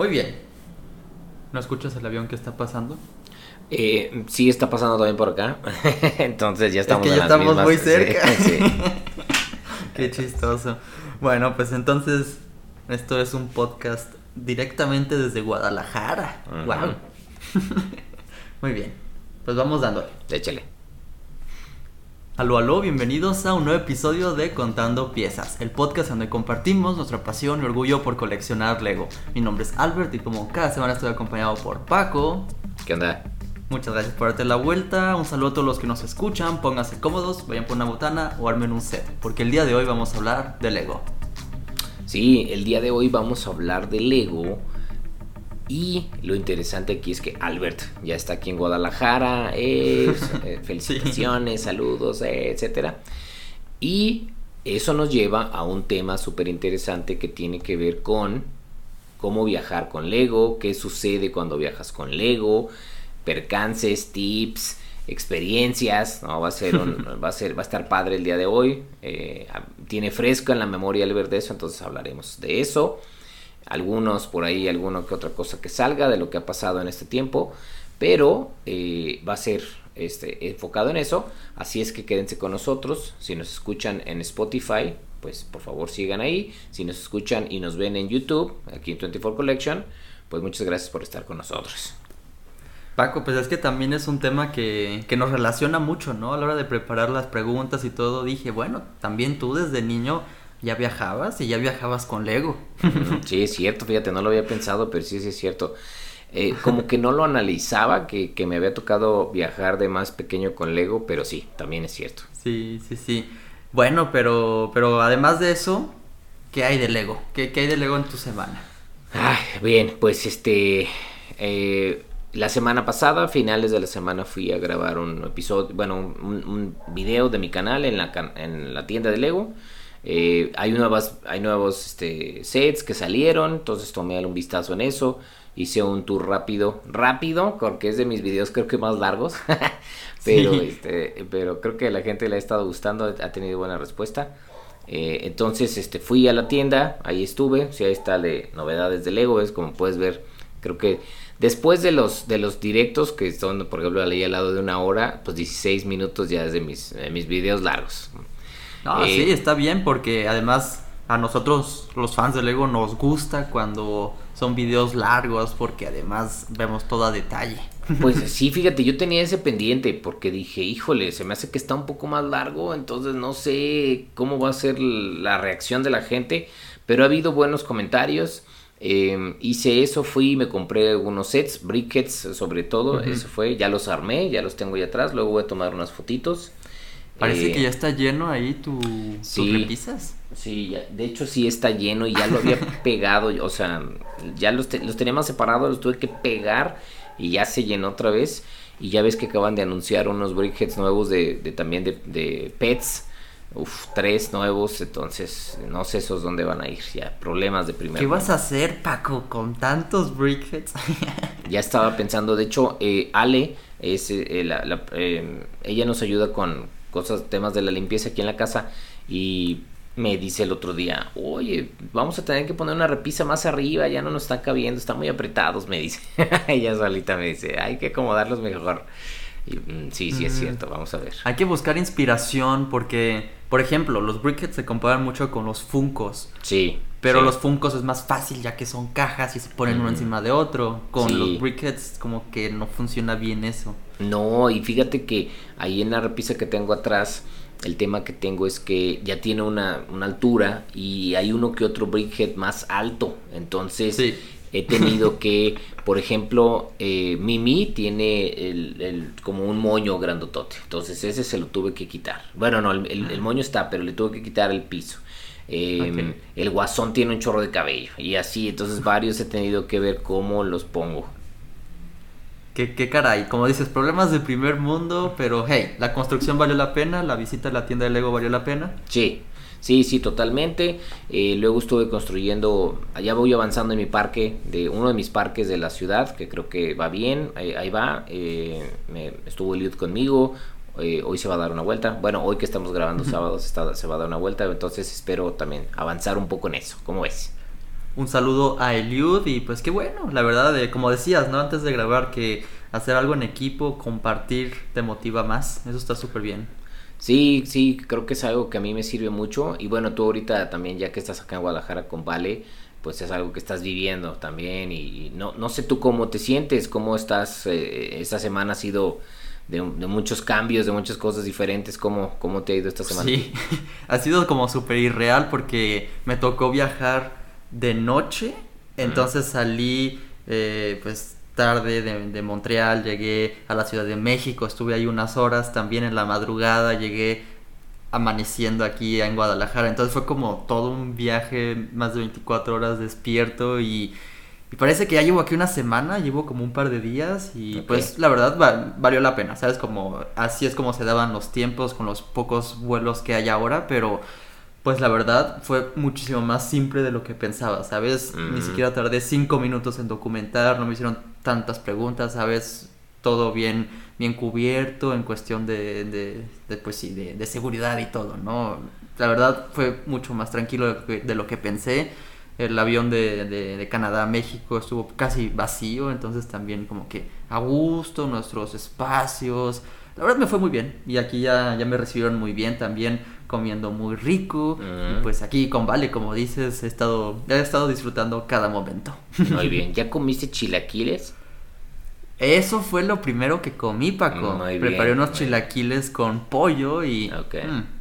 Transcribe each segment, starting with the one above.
Muy bien. ¿No escuchas el avión que está pasando? Eh, sí, está pasando también por acá. Entonces ya estamos es que ya estamos muy cerca. Sí, sí. Qué chistoso. Bueno, pues entonces esto es un podcast directamente desde Guadalajara. Wow. muy bien. Pues vamos dándole. Échale. Aló, aló, bienvenidos a un nuevo episodio de Contando Piezas, el podcast donde compartimos nuestra pasión y orgullo por coleccionar Lego. Mi nombre es Albert y como cada semana estoy acompañado por Paco. ¿Qué onda? Muchas gracias por darte la vuelta, un saludo a todos los que nos escuchan, pónganse cómodos, vayan por una botana o armen un set, porque el día de hoy vamos a hablar de Lego. Sí, el día de hoy vamos a hablar de Lego. Y lo interesante aquí es que Albert ya está aquí en Guadalajara. eh, felicitaciones, saludos, eh, etcétera. Y eso nos lleva a un tema súper interesante que tiene que ver con cómo viajar con Lego, qué sucede cuando viajas con Lego, percances, tips, experiencias. ¿no? Va a ser un- va a ser, va a estar padre el día de hoy. eh, tiene fresco en la memoria Albert de eso, entonces hablaremos de eso algunos por ahí, alguna que otra cosa que salga de lo que ha pasado en este tiempo, pero eh, va a ser este, enfocado en eso, así es que quédense con nosotros, si nos escuchan en Spotify, pues por favor sigan ahí, si nos escuchan y nos ven en YouTube, aquí en 24 Collection, pues muchas gracias por estar con nosotros. Paco, pues es que también es un tema que, que nos relaciona mucho, ¿no? A la hora de preparar las preguntas y todo, dije, bueno, también tú desde niño ya viajabas y ya viajabas con Lego. Sí, es cierto, fíjate, no lo había pensado, pero sí, sí es cierto. Eh, como que no lo analizaba, que, que me había tocado viajar de más pequeño con Lego, pero sí, también es cierto. Sí, sí, sí. Bueno, pero, pero además de eso, ¿qué hay de Lego? ¿Qué, qué hay de Lego en tu semana? Ay, bien, pues este. eh, la semana pasada, finales de la semana, fui a grabar un episodio, bueno, un, un video de mi canal en la, en la tienda de Lego. Eh, hay nuevas, hay nuevos este, sets que salieron, entonces tomé un vistazo en eso. Hice un tour rápido, rápido, porque es de mis videos creo que más largos. pero, Sí. este, pero creo que a la gente le ha estado gustando, ha tenido buena respuesta. Eh, entonces este, fui a la tienda, ahí estuve, sí, ahí está de novedades de Lego, es como puedes ver, creo que después de los, de los directos, que son por ejemplo ahí al lado de una hora, pues 16 minutos ya es de mis, de mis videos largos. Eh, sí, está bien porque además a nosotros los fans de Lego nos gusta cuando son videos largos porque además vemos todo a detalle. Pues sí, fíjate, yo tenía ese pendiente porque dije, híjole, se me hace que está un poco más largo, entonces no sé cómo va a ser la reacción de la gente, pero ha habido buenos comentarios. eh, hice eso, fui y me compré unos sets, briquets sobre todo, eso fue, ya los armé, ya los tengo ahí atrás, luego voy a tomar unas fotitos. Parece Eh, que ya está lleno ahí tu, sí. tus repisas. Sí, ya- de hecho sí está lleno y ya lo había pegado, o sea, ya los, te- los tenía más separados, los tuve que pegar y ya se llenó otra vez. Y ya ves que acaban de anunciar unos briquets nuevos de, de también de, de pets. Uf, tres nuevos, entonces no sé esos dónde van a ir, ya problemas de primer ¿Qué vas a hacer, Paco, con tantos briquets? Ya estaba pensando, de hecho, eh, Ale, es, eh, la- la- ella nos ayuda con cosas, temas de la limpieza aquí en la casa y me dice el otro día, oye, vamos a tener que poner una repisa más arriba, ya no nos están cabiendo, están muy apretados, me dice. ella solita me dice, hay que acomodarlos mejor. Y, mm, sí, sí, es Mm. cierto, vamos a ver. Hay que buscar inspiración porque, por ejemplo, los briquets se comparan mucho con los funcos. Sí. Pero sí. los funcos es más fácil ya que son cajas y se ponen uno encima de otro. Con Sí. los briquets como que no funciona bien eso. No, y fíjate que ahí en la repisa que tengo atrás, el tema que tengo es que ya tiene una, una altura y hay uno que otro brickhead más alto. Entonces Sí. he tenido que, por ejemplo, eh, Mimi tiene el, el- como un moño grandotote. Entonces ese se lo tuve que quitar. Bueno, no, el, el- el moño está, pero le tuve que quitar el piso. Eh, Ok. El guasón tiene un chorro de cabello y así, entonces varios he tenido que ver cómo los pongo. ¿Qué, qué caray, como dices, problemas de primer mundo, pero hey, la construcción valió la pena, la visita a la tienda de Lego valió la pena. Sí, sí, sí, totalmente. Eh, luego estuve construyendo, allá voy avanzando en mi parque, de uno de mis parques de la ciudad, que creo que va bien, ahí, ahí va. eh, me, estuvo Eliud conmigo, eh, hoy se va a dar una vuelta. Bueno, hoy que estamos grabando sábados está- se va a dar una vuelta, entonces espero también avanzar un poco en eso. ¿Cómo ves? un saludo a Eliud y pues qué bueno, la verdad, de, como decías, ¿no? Antes de grabar que hacer algo en equipo, compartir, te motiva más. Eso está súper bien. Sí, sí, creo que es algo que a mí me sirve mucho. Y bueno, tú ahorita también, ya que estás acá en Guadalajara con Vale, pues es algo que estás viviendo también. Y no, no sé tú cómo te sientes, cómo estás. Eh, esta semana ha sido de, muchos cambios, de muchas cosas diferentes. ¿Cómo, ¿Cómo te ha ido esta semana? Sí, ha sido como súper irreal porque me tocó viajar de noche. Entonces salí, eh, pues tarde de, Montreal, llegué a la Ciudad de México, estuve ahí unas horas, también en la madrugada llegué amaneciendo aquí en Guadalajara, entonces fue como todo un viaje, más de 24 horas despierto y, parece que ya llevo aquí una semana, llevo como un par de días y pues la verdad valió la pena, ¿sabes? Como así es como se daban los tiempos con los pocos vuelos que hay ahora, pero pues la verdad fue muchísimo más simple de lo que pensaba, ¿sabes? Ni siquiera tardé cinco minutos en documentar, no me hicieron tantas preguntas, ¿sabes? Todo bien, bien cubierto en cuestión de, de, pues sí, de, seguridad y todo, ¿no? La verdad fue mucho más tranquilo de, lo que pensé. El avión de, de, Canadá a México estuvo casi vacío, entonces también como que a gusto, nuestros espacios. La verdad me fue muy bien y aquí ya, ya me recibieron muy bien también comiendo muy rico. Y pues aquí con Vale, como dices, he estado, he estado disfrutando cada momento. Muy bien, ¿ya comiste chilaquiles? Eso fue lo primero que comí, Paco. Muy Preparé unos chilaquiles con pollo y... Mm,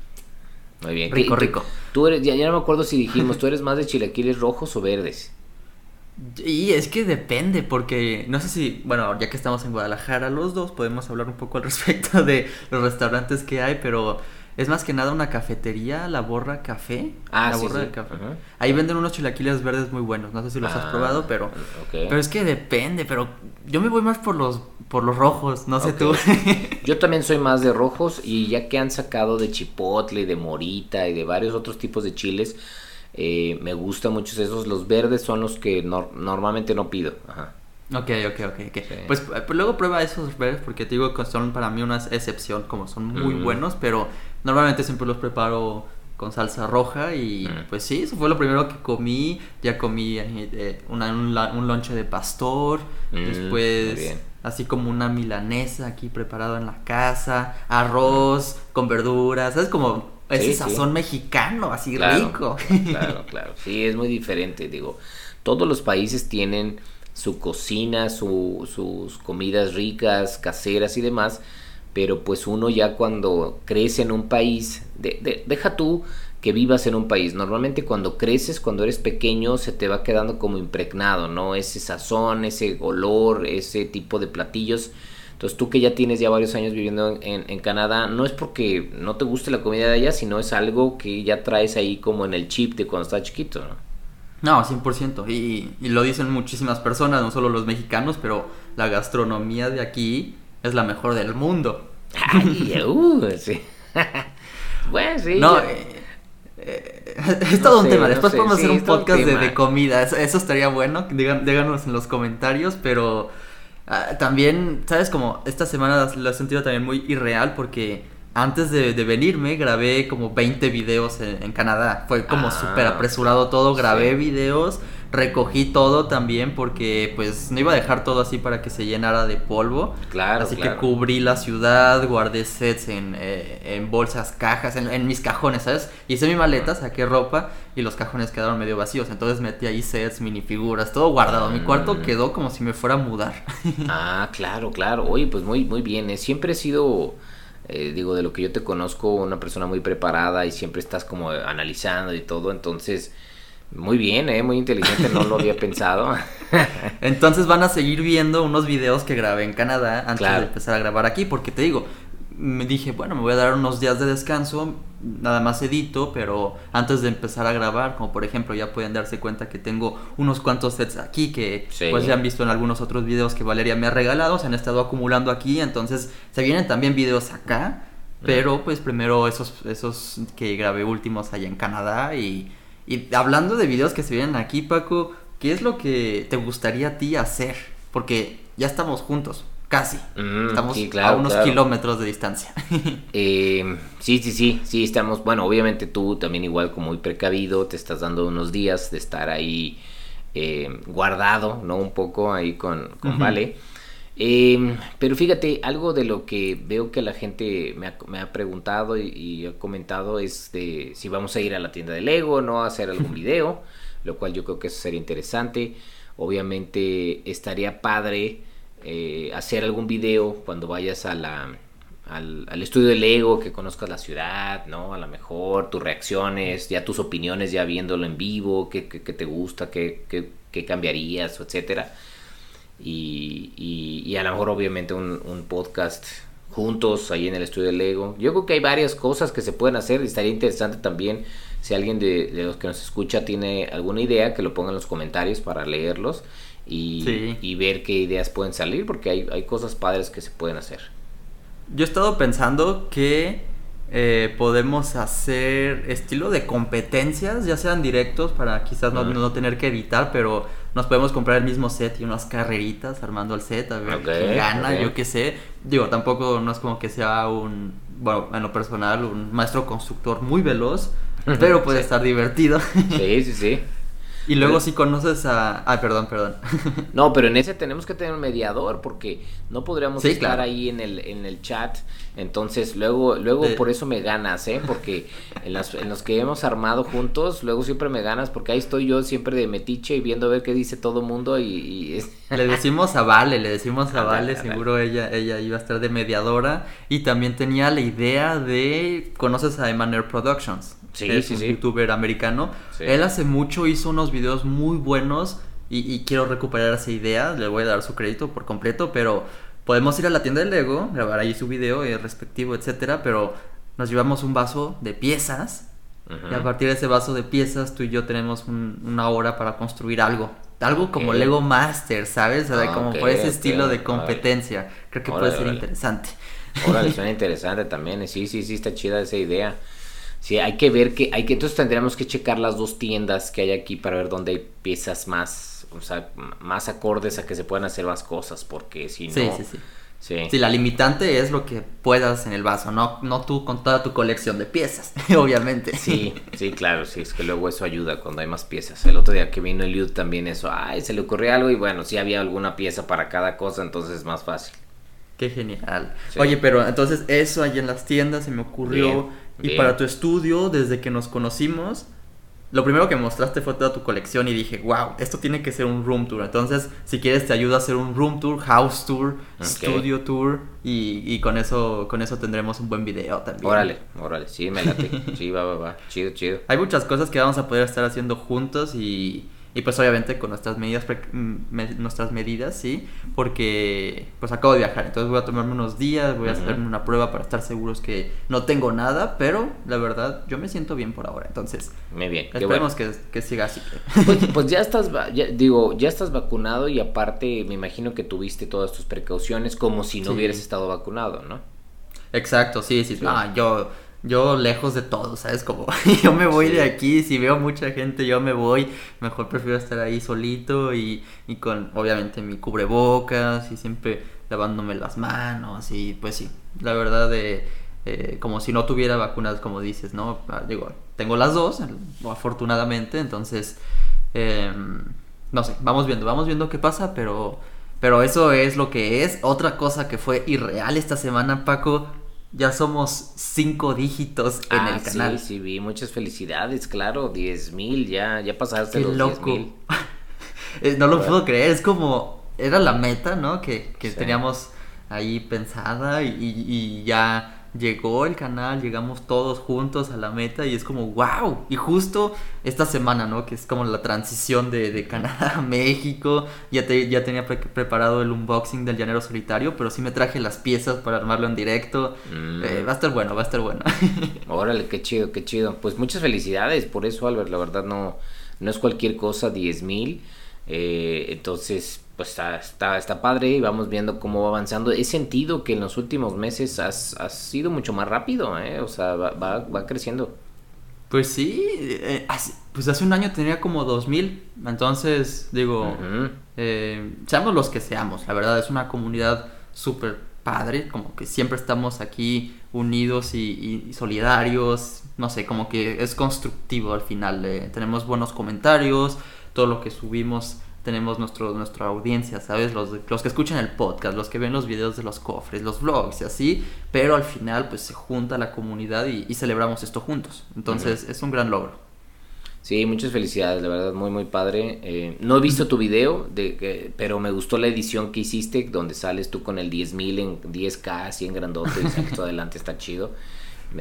muy bien. Rico, rico. Tú eres, ya, ya no me acuerdo si dijimos, ¿tú eres más de chilaquiles rojos o verdes? Y es que depende, porque no sé si, bueno, ya que estamos en Guadalajara los dos, podemos hablar un poco al respecto de los restaurantes que hay, pero es más que nada una cafetería, la Borra Café. Ah, la sí, Borra de Café. Ahí venden unos chilaquiles verdes muy buenos. No sé si los has ah, probado, pero. Pero es que depende. Pero yo me voy más por los por los rojos. No sé tú. yo también soy más de rojos y ya que han sacado de chipotle, de morita y de varios otros tipos de chiles, eh, me gustan muchos esos. Los verdes son los que normalmente no pido. Ajá. Ok, ok, ok, ok. Pues, pues, luego prueba esos verdes porque te digo que son para mí una excepción, como son muy buenos, pero Normalmente siempre los preparo con salsa roja y mm. pues sí, eso fue lo primero que comí. Ya comí eh, una, un, un, lonche de pastor, mm, después así como una milanesa aquí preparada en la casa, arroz mm. con verduras, ¿sabes? Como ese sazón mexicano, así rico. Claro, claro, sí, es muy diferente, digo. Todos los países tienen su cocina, su, sus comidas ricas, caseras y demás pero pues uno ya cuando crece en un país, deja tú que vivas en un país, normalmente cuando creces, cuando eres pequeño, se te va quedando como impregnado, ¿no? Ese sazón, ese olor, ese tipo de platillos. Entonces tú que ya tienes ya varios años viviendo en, Canadá, no es porque no te guste la comida de allá, sino es algo que ya traes ahí como en el chip de cuando estás chiquito, ¿no? No, 100%. Y, y lo dicen muchísimas personas, no solo los mexicanos, pero la gastronomía de aquí es la mejor del mundo. Ay, uh, sí. bueno, sí. No, eh, eh, es todo un tema. Después podemos hacer un podcast de, comida. Eso, estaría bueno. díganos en los comentarios. Pero ah, también, ¿sabes? Como esta semana lo he sentido también muy irreal porque antes de, venirme grabé como 20 videos en, Canadá. Fue como ah, súper apresurado todo. Grabé videos recogí todo también porque pues no iba a dejar todo así para que se llenara de polvo. Claro. Así que cubrí la ciudad, guardé sets en, eh, en bolsas, cajas, en, mis cajones, ¿sabes? Hice mi maleta, saqué ropa y los cajones quedaron medio vacíos. Entonces metí ahí sets, minifiguras, todo guardado. Mi cuarto mm. quedó como si me fuera a mudar. ah, claro, claro. Oye, pues muy, muy bien. ¿eh? Siempre he sido... Eh, digo, de lo que yo te conozco, una persona muy preparada y siempre estás como analizando y todo, entonces muy bien, ¿eh? muy inteligente, no lo había pensado. Entonces van a seguir viendo unos videos que grabé en Canadá antes de empezar a grabar aquí, porque te digo, me dije, bueno, me voy a dar unos días de descanso, nada más edito, pero antes de empezar a grabar, como por ejemplo ya pueden darse cuenta que tengo unos cuantos sets aquí que pues ya han visto en algunos otros videos que Valeria me ha regalado, se han estado acumulando aquí, entonces se vienen también videos acá, pero pues primero esos, esos que grabé últimos allá en Canadá y y hablando de videos que se vienen aquí, Paco, ¿qué es lo que te gustaría a ti hacer? Porque ya estamos juntos, casi. Mm, estamos a unos kilómetros de distancia. Eh, sí, sí, sí, sí, estamos, bueno, obviamente tú también igual como muy precavido, te estás dando unos días de estar ahí eh, guardado, ¿no? Un poco ahí con, con Vale. Em, pero fíjate, algo de lo que veo que la gente me ha, me ha preguntado y, ha comentado es de si vamos a ir a la tienda de Lego, ¿no? A hacer algún video, lo cual yo creo que eso sería interesante. Obviamente estaría padre eh, hacer algún video cuando vayas a la, al, estudio de Lego, que conozcas la ciudad, ¿no? A lo mejor tus reacciones, ya tus opiniones, ya viéndolo en vivo, qué, qué, te gusta, qué, qué, qué cambiarías, etcétera y, a lo mejor obviamente un, podcast juntos ahí en el estudio de Lego. Yo creo que hay varias cosas que se pueden hacer y estaría interesante también si alguien de, los que nos escucha tiene alguna idea que lo ponga en los comentarios para leerlos y, ver qué ideas pueden salir porque hay, hay cosas padres que se pueden hacer. Yo he estado pensando que eh, podemos hacer estilo de competencias, ya sean directos para quizás no, no, tener que editar, pero nos podemos comprar el mismo set y unas carreritas armando el set, a ver quién gana, yo qué sé. Digo, tampoco no es como que sea un, bueno, en lo personal, un maestro constructor muy veloz, pero puede estar divertido. Sí, sí, sí. Y luego si conoces a... Ay, perdón, perdón. No, pero en ese tenemos que tener un mediador porque no podríamos estar ahí en el, en el chat. Entonces, luego, luego por eso me ganas, ¿eh? Porque en, las, en los que hemos armado juntos, luego siempre me ganas porque ahí estoy yo siempre de metiche y viendo a ver qué dice todo mundo y... Le decimos a Vale, le decimos a Vale, seguro ella, ella iba a estar de mediadora y también tenía la idea de... ¿Conoces a Emanuel Productions? Sí, es un youtuber americano. Él hace mucho hizo unos videos muy buenos y, quiero recuperar esa idea. Le voy a dar su crédito por completo, pero podemos ir a la tienda de Lego, grabar ahí su video el respectivo, etcétera, pero nos llevamos un vaso de piezas y a partir de ese vaso de piezas tú y yo tenemos una hora para construir algo. Algo como Lego Master, ¿sabes? O sea, como por ese estilo de competencia. Creo que puede ser interesante. Órale, suena interesante también. Sí, sí, sí, está chida esa idea. Sí, hay que ver que hay que entonces tendríamos que checar las dos tiendas que hay aquí para ver dónde hay piezas más, o sea, más acordes a que se puedan hacer más cosas, porque si no Sí, sí, sí. Sí. la limitante es lo que puedas en el vaso, no, no tú con toda tu colección de piezas, obviamente. Sí, sí, claro, sí, es que luego eso ayuda cuando hay más piezas. El otro día que vino el Eliud también eso, ay, se le ocurrió algo y bueno, sí había alguna pieza para cada cosa, entonces es más fácil. Qué genial. Oye, pero entonces eso ahí en las tiendas se me ocurrió. Y para tu estudio, desde que nos conocimos, lo primero que mostraste fue toda tu colección y dije, wow, esto tiene que ser un room tour. Entonces, si quieres, te ayudo a hacer un room tour, house tour, studio tour y, y, con eso con eso tendremos un buen video también. Órale, órale, sí, me late. sí, va, va, va. Chido, chido. Hay muchas cosas que vamos a poder estar haciendo juntos y y pues obviamente con nuestras medidas, nuestras medidas, sí, porque pues acabo de viajar, entonces voy a tomarme unos días, voy a hacerme una prueba para estar seguros que no tengo nada, pero la verdad yo me siento bien por ahora, entonces. Muy bien. Esperemos que, que, siga así. Pues, pues ya estás, digo, ya estás vacunado y aparte me imagino que tuviste todas tus precauciones como si no hubieras estado vacunado, ¿no? Exacto, sí, sí, no, yo yo lejos de todo, ¿sabes? Como yo me voy de aquí, si veo mucha gente yo me voy, mejor prefiero estar ahí solito y, y con obviamente mi cubrebocas y siempre lavándome las manos y pues sí, la verdad de... Eh, como si no tuviera vacunas, como dices, ¿no? Ah, digo, tengo las dos, afortunadamente, entonces, em, no sé, vamos viendo, vamos viendo qué pasa, pero, pero eso es lo que es. Otra cosa que fue irreal esta semana, Paco, ya somos cinco dígitos en el ah, canal. Sí, sí, vi. Muchas felicidades, claro. Diez mil, ya, ya pasaste los loco. mil. Eh, no lo puedo creer. Es como. Era la meta, ¿no? Que, que teníamos ahí pensada y, y ya llegó el canal, llegamos todos juntos a la meta y es como, wow. Y justo esta semana, ¿no? Que es como la transición de, de Canadá a México. Ya, ya tenía preparado el unboxing del llanero solitario, pero sí me traje las piezas para armarlo en directo. Mm. Eh, va a estar bueno, va a estar bueno. Órale, qué chido, qué chido. Pues muchas felicidades por eso, Albert. La verdad no, no es cualquier cosa, 10 mil. Eh, entonces, pues está, está, padre y vamos viendo cómo va avanzando. He sentido que en los últimos meses has, has sido mucho más rápido, ¿eh? o sea, va, va, creciendo. Pues sí, eh, pues hace un año tenía como 2000, entonces digo, eh, seamos los que seamos, la verdad es una comunidad súper padre, como que siempre estamos aquí unidos y, solidarios, no sé, como que es constructivo al final, tenemos buenos comentarios, todo lo que subimos tenemos nuestro, nuestra audiencia, ¿sabes? Los, los que escuchan el podcast, los que ven los videos de los cofres, los vlogs y así, pero al final pues se junta la comunidad y, celebramos esto juntos. Entonces es un gran logro. Sí, muchas felicidades, la verdad, muy, muy padre. Eh, no he visto tu video, de, pero me gustó la edición que hiciste, donde sales tú con el 10.000 en 10K, así en grandote, y sales adelante, está chido.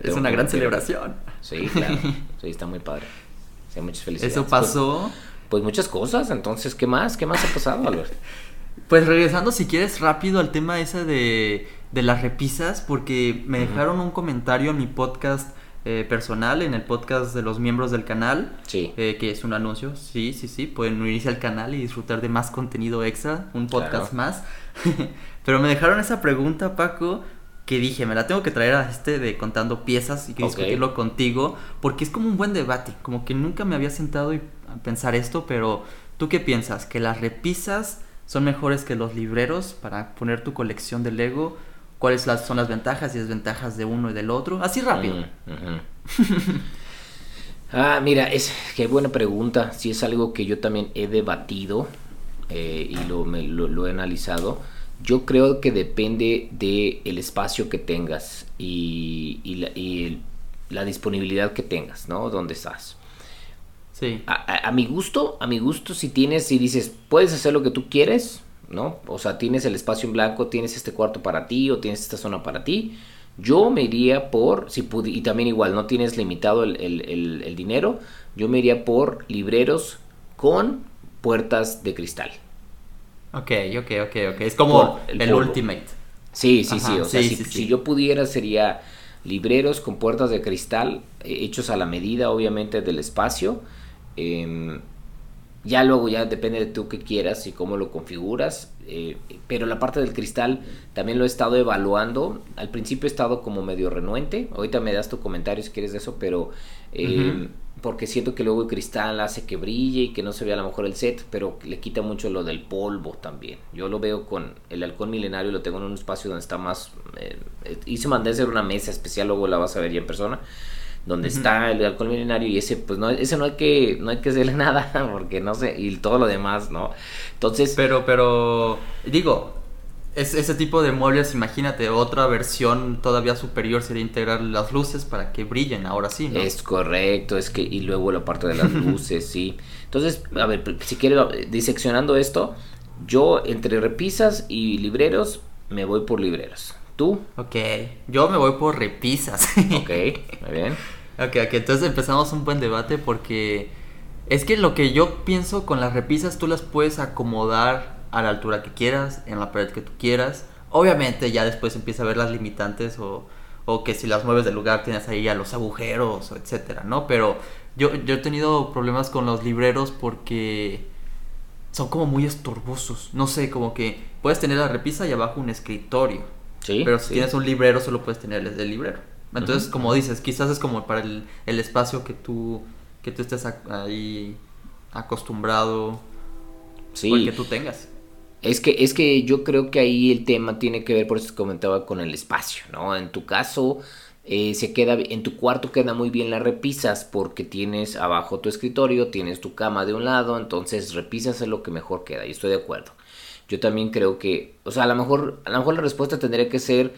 es una gran celebración. Sí, claro, sí, está muy padre. Sí, muchas felicidades. Eso pasó... Pues, pues muchas cosas, entonces, ¿qué más? ¿Qué más ha pasado, Albert? Pues regresando, si quieres, rápido al tema ese de, de las repisas, porque me dejaron un comentario en mi podcast eh, personal, en el podcast de los miembros del canal, sí. Eh, que es un anuncio, sí, sí, sí, pueden unirse al canal y disfrutar de más contenido extra, un podcast más. Pero me dejaron esa pregunta, Paco, que dije, me la tengo que traer a este de contando piezas y que discutirlo contigo, porque es como un buen debate, como que nunca me había sentado y a pensar esto, pero ¿tú qué piensas? ¿Que las repisas son mejores que los libreros para poner tu colección de Lego? ¿Cuáles son las ventajas y desventajas de uno y del otro? Así rápido. ah, mira, es qué buena pregunta. Si es algo que yo también he debatido eh, y lo, lo he analizado yo creo que depende del el espacio que tengas y, la, disponibilidad que tengas, ¿no? Donde estás. Sí. A, mi gusto, a mi gusto, si tienes, si dices, puedes hacer lo que tú quieres, ¿no? O sea, tienes el espacio en blanco, tienes este cuarto para ti o tienes esta zona para ti. Yo me iría por, si y también igual, no tienes limitado el, el dinero, yo me iría por libreros con puertas de cristal. Ok, ok, ok, ok. Es como el, Ultimate. Sí, sí, sí. O sea, si, yo pudiera sería libreros con puertas de cristal eh, hechos a la medida, obviamente, del espacio. Em, ya luego ya depende de tú qué quieras y cómo lo configuras. Eh, pero la parte del cristal también lo he estado evaluando. Al principio he estado como medio renuente. Ahorita me das tu comentario si quieres de eso, pero em, porque siento que luego el cristal hace que brille y que no se vea a lo mejor el set, pero le quita mucho lo del polvo también. Yo lo veo con el halcón milenario, lo tengo en un espacio donde está más... Eh, hice mandé hacer una mesa especial, luego la vas a ver ya en persona, donde está el halcón milenario y ese pues no ese no hay que no hay que hacerle nada porque no sé y todo lo demás no entonces pero pero digo es, ese tipo de muebles, imagínate, otra versión todavía superior sería integrar las luces para que brillen, ahora sí, ¿no? Es correcto, es que, y luego la parte de las luces, sí. Entonces, a ver, si quieres, diseccionando esto, yo entre repisas y libreros, me voy por libreros. ¿Tú? Ok, yo me voy por repisas. ok, muy bien. Ok, ok, entonces empezamos un buen debate porque es que lo que yo pienso con las repisas, tú las puedes acomodar a la altura que quieras, en la pared que tú quieras. Obviamente ya después empieza a ver las limitantes o, o que si las mueves del lugar tienes ahí a los agujeros, etcétera, ¿no? Pero yo, yo he tenido problemas con los libreros porque son como muy estorbosos. No sé, como que puedes tener la repisa y abajo un escritorio. Sí, pero si tienes un librero solo puedes tener el, librero. Entonces, como dices, quizás es como para el, el espacio que tú, que tú estés ahí acostumbrado sí. o el que tú tengas. Es que, es que yo creo que ahí el tema tiene que ver, por eso comentaba, con el espacio, ¿no? En tu caso, eh, se queda, en tu cuarto queda muy bien las repisas porque tienes abajo tu escritorio, tienes tu cama de un lado, entonces repisas es lo que mejor queda, y estoy de acuerdo. Yo también creo que, o sea, a lo mejor, a lo mejor la respuesta tendría que ser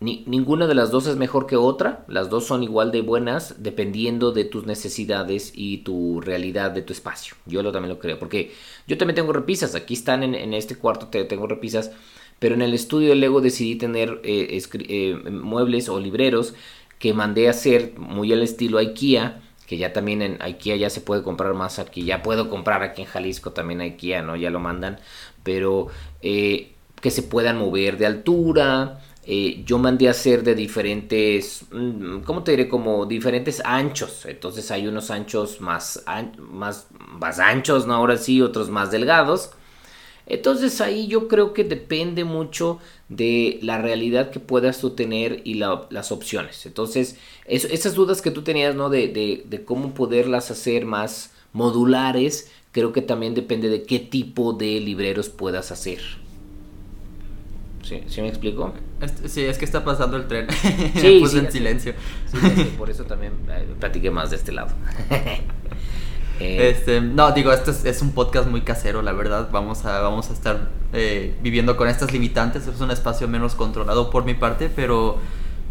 ni, ninguna de las dos es mejor que otra, las dos son igual de buenas dependiendo de tus necesidades y tu realidad de tu espacio. Yo lo, también lo creo, porque yo también tengo repisas, aquí están en, este cuarto, tengo repisas, pero en el estudio de Lego decidí tener eh, eh, muebles o libreros que mandé a hacer muy al estilo IKEA, que ya también en IKEA ya se puede comprar más aquí, ya puedo comprar aquí en Jalisco también IKEA, ¿no? Ya lo mandan, pero eh, que se puedan mover de altura, eh, yo mandé a hacer de diferentes, mm, ¿cómo te diré? Como diferentes anchos. Entonces hay unos anchos más, más, más anchos, ¿no? Ahora sí, otros más delgados. Entonces ahí yo creo que depende mucho de la realidad que puedas tú tener y las opciones. Entonces, esas dudas que tú tenías, ¿no? De, de, de, cómo poderlas hacer más modulares, creo que también depende de qué tipo de libreros puedas hacer. ¿Sí, me explico? Sí, es que está pasando el tren. Sí, Puse en silencio. por eso también eh, platiqué más de este lado. Eh, este, no, digo, esto es, un podcast muy casero, la verdad. Vamos a, vamos a estar eh, viviendo con estas limitantes. Es un espacio menos controlado por mi parte, pero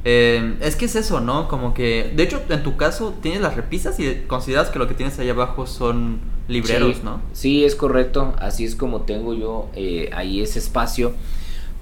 eh, es que es eso, ¿no? Como que, de hecho, en tu caso tienes las repisas y consideras que lo que tienes ahí abajo son libreros, ¿no? Sí, es correcto. Así es como tengo yo ahí ese espacio,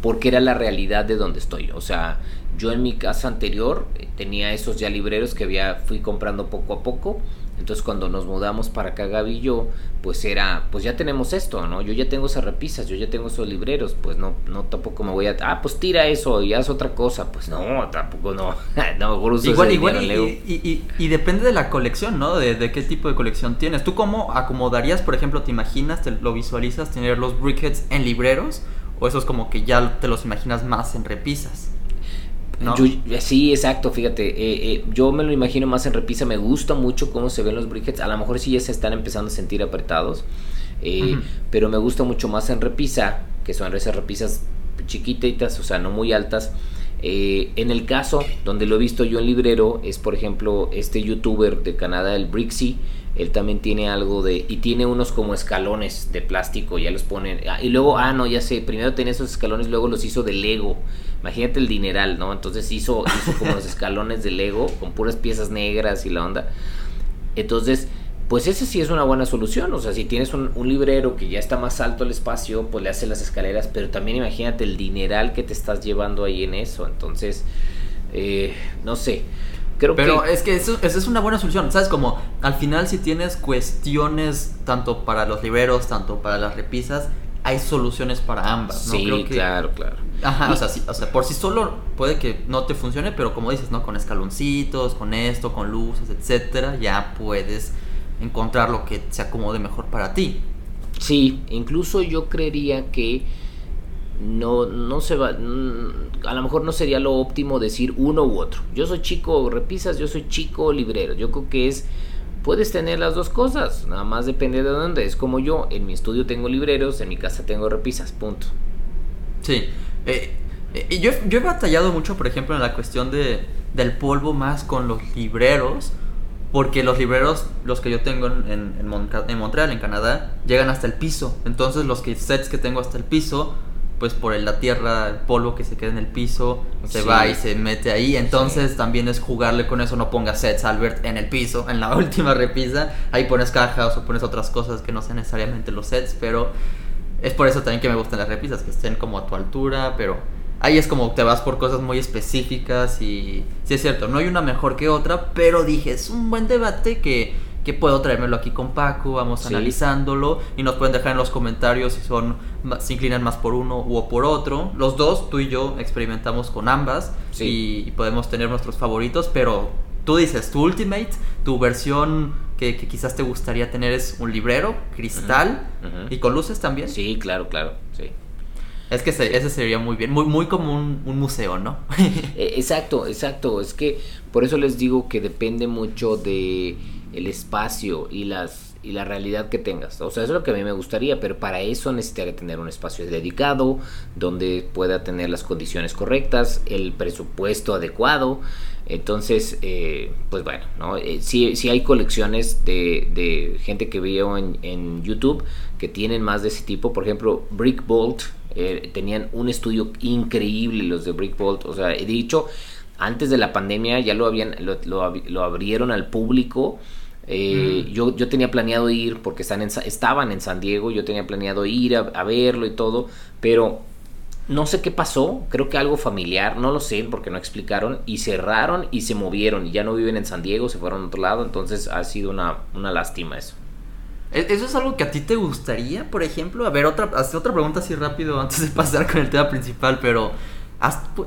porque era la realidad de donde estoy. O sea, yo en mi casa anterior tenía esos ya libreros que había, fui comprando poco a poco entonces cuando nos mudamos para acá Gaby y yo, pues era, pues ya tenemos esto, ¿no? Yo ya tengo esas repisas, yo ya tengo esos libreros, pues no, no tampoco me voy a, ah, pues tira eso y haz otra cosa, pues no, tampoco no, no, igual, igual y, y, depende de la colección, ¿no? De, de, qué tipo de colección tienes. ¿Tú cómo acomodarías, por ejemplo, te imaginas, te lo visualizas tener los briquettes en libreros? ¿O eso es como que ya te los imaginas más en repisas? sí, exacto, fíjate, eh, eh, yo me lo imagino más en repisa, me gusta mucho cómo se ven los briquettes, a lo mejor sí ya se están empezando a sentir apretados, eh, pero me gusta mucho más en repisa, que son esas repisas chiquititas, o sea, no muy altas. en el caso donde lo he visto yo en librero es por ejemplo este youtuber de Canadá, el Brixie, él también tiene algo de y tiene unos como escalones de plástico ya los ponen ah, y luego ah no ya sé primero tenía esos escalones luego los hizo de Lego. Imagínate el dineral no entonces hizo hizo como los escalones de Lego con puras piezas negras y la onda. Entonces pues ese sí es una buena solución o sea si tienes un, un librero que ya está más alto el espacio pues le hace las escaleras pero también imagínate el dineral que te estás llevando ahí en eso. Entonces eh, no sé pero es que eso, es una buena solución. ¿Sabes? Como al final, si tienes cuestiones tanto para los libreros, tanto para las repisas, hay soluciones para ambas. ¿no? Sí, claro, claro. Ajá, o sea, o sea, por sí solo puede que no te funcione, pero como dices, ¿no? Con escaloncitos, con esto, con luces, etcétera, ya puedes encontrar lo que se acomode mejor para ti. Sí, incluso yo creería que no, no se va, a lo mejor no sería lo óptimo decir uno u otro. Yo soy chico repisas, yo soy chico librero. Yo creo que es, puedes tener las dos cosas, nada más depende de dónde. Es como yo, en mi estudio tengo libreros, en mi casa tengo repisas, punto. Sí, eh, eh yo, yo, he batallado mucho, por ejemplo, en la cuestión de, del polvo más con los libreros. Porque los libreros, los que yo tengo en, en, en Montreal, en Canadá, llegan hasta el piso. Entonces los sets que tengo hasta el piso pues por la tierra, el polvo que se queda en el piso, se va y se mete ahí. Entonces también es jugarle con eso, no pongas sets Albert en el piso, en la última repisa. Ahí pones cajas o pones otras cosas que no sean necesariamente los sets, pero es por eso también que me gustan las repisas, que estén como a tu altura, pero ahí es como te vas por cosas muy específicas y sí es cierto, no hay una mejor que otra, pero dije, es un buen debate que que puedo traérmelo aquí con Paco, vamos analizándolo y nos pueden dejar en los comentarios si son se inclinan más por uno u por otro. Los dos, tú y yo experimentamos con ambas y, podemos tener nuestros favoritos, pero tú dices, tu Ultimate, tu versión que, quizás te gustaría tener es un librero, cristal y con luces también. Sí, claro, claro, sí. Es que ese sería muy bien, muy, muy como un, un museo, ¿no? E, exacto, exacto. Es que por eso les digo que depende mucho de el espacio y las y la realidad que tengas. O sea, eso es lo que a mí me gustaría, pero para eso necesitaría tener un espacio dedicado, donde pueda tener las condiciones correctas, el presupuesto adecuado. Entonces, eh, pues bueno, ¿no? Eh, sí, hay colecciones de, de, gente que veo en, YouTube que tienen más de ese tipo. Por ejemplo, Brick Bolt, eh, tenían un estudio increíble los de Brick Bolt. O sea, he dicho, antes de la pandemia ya lo, habían, lo, lo abrieron al público eh, yo, yo tenía planeado ir porque están en, estaban en San Diego, yo tenía planeado ir a, verlo y todo, pero no sé qué pasó, creo que algo familiar, no lo sé porque no explicaron, y cerraron y se movieron, y ya no viven en San Diego, se fueron a otro lado, entonces ha sido una, una lástima eso. ¿E-, ¿Eso es algo que a ti te gustaría, por ejemplo? A ver, otra, otra pregunta así rápido antes de pasar con el tema principal, pero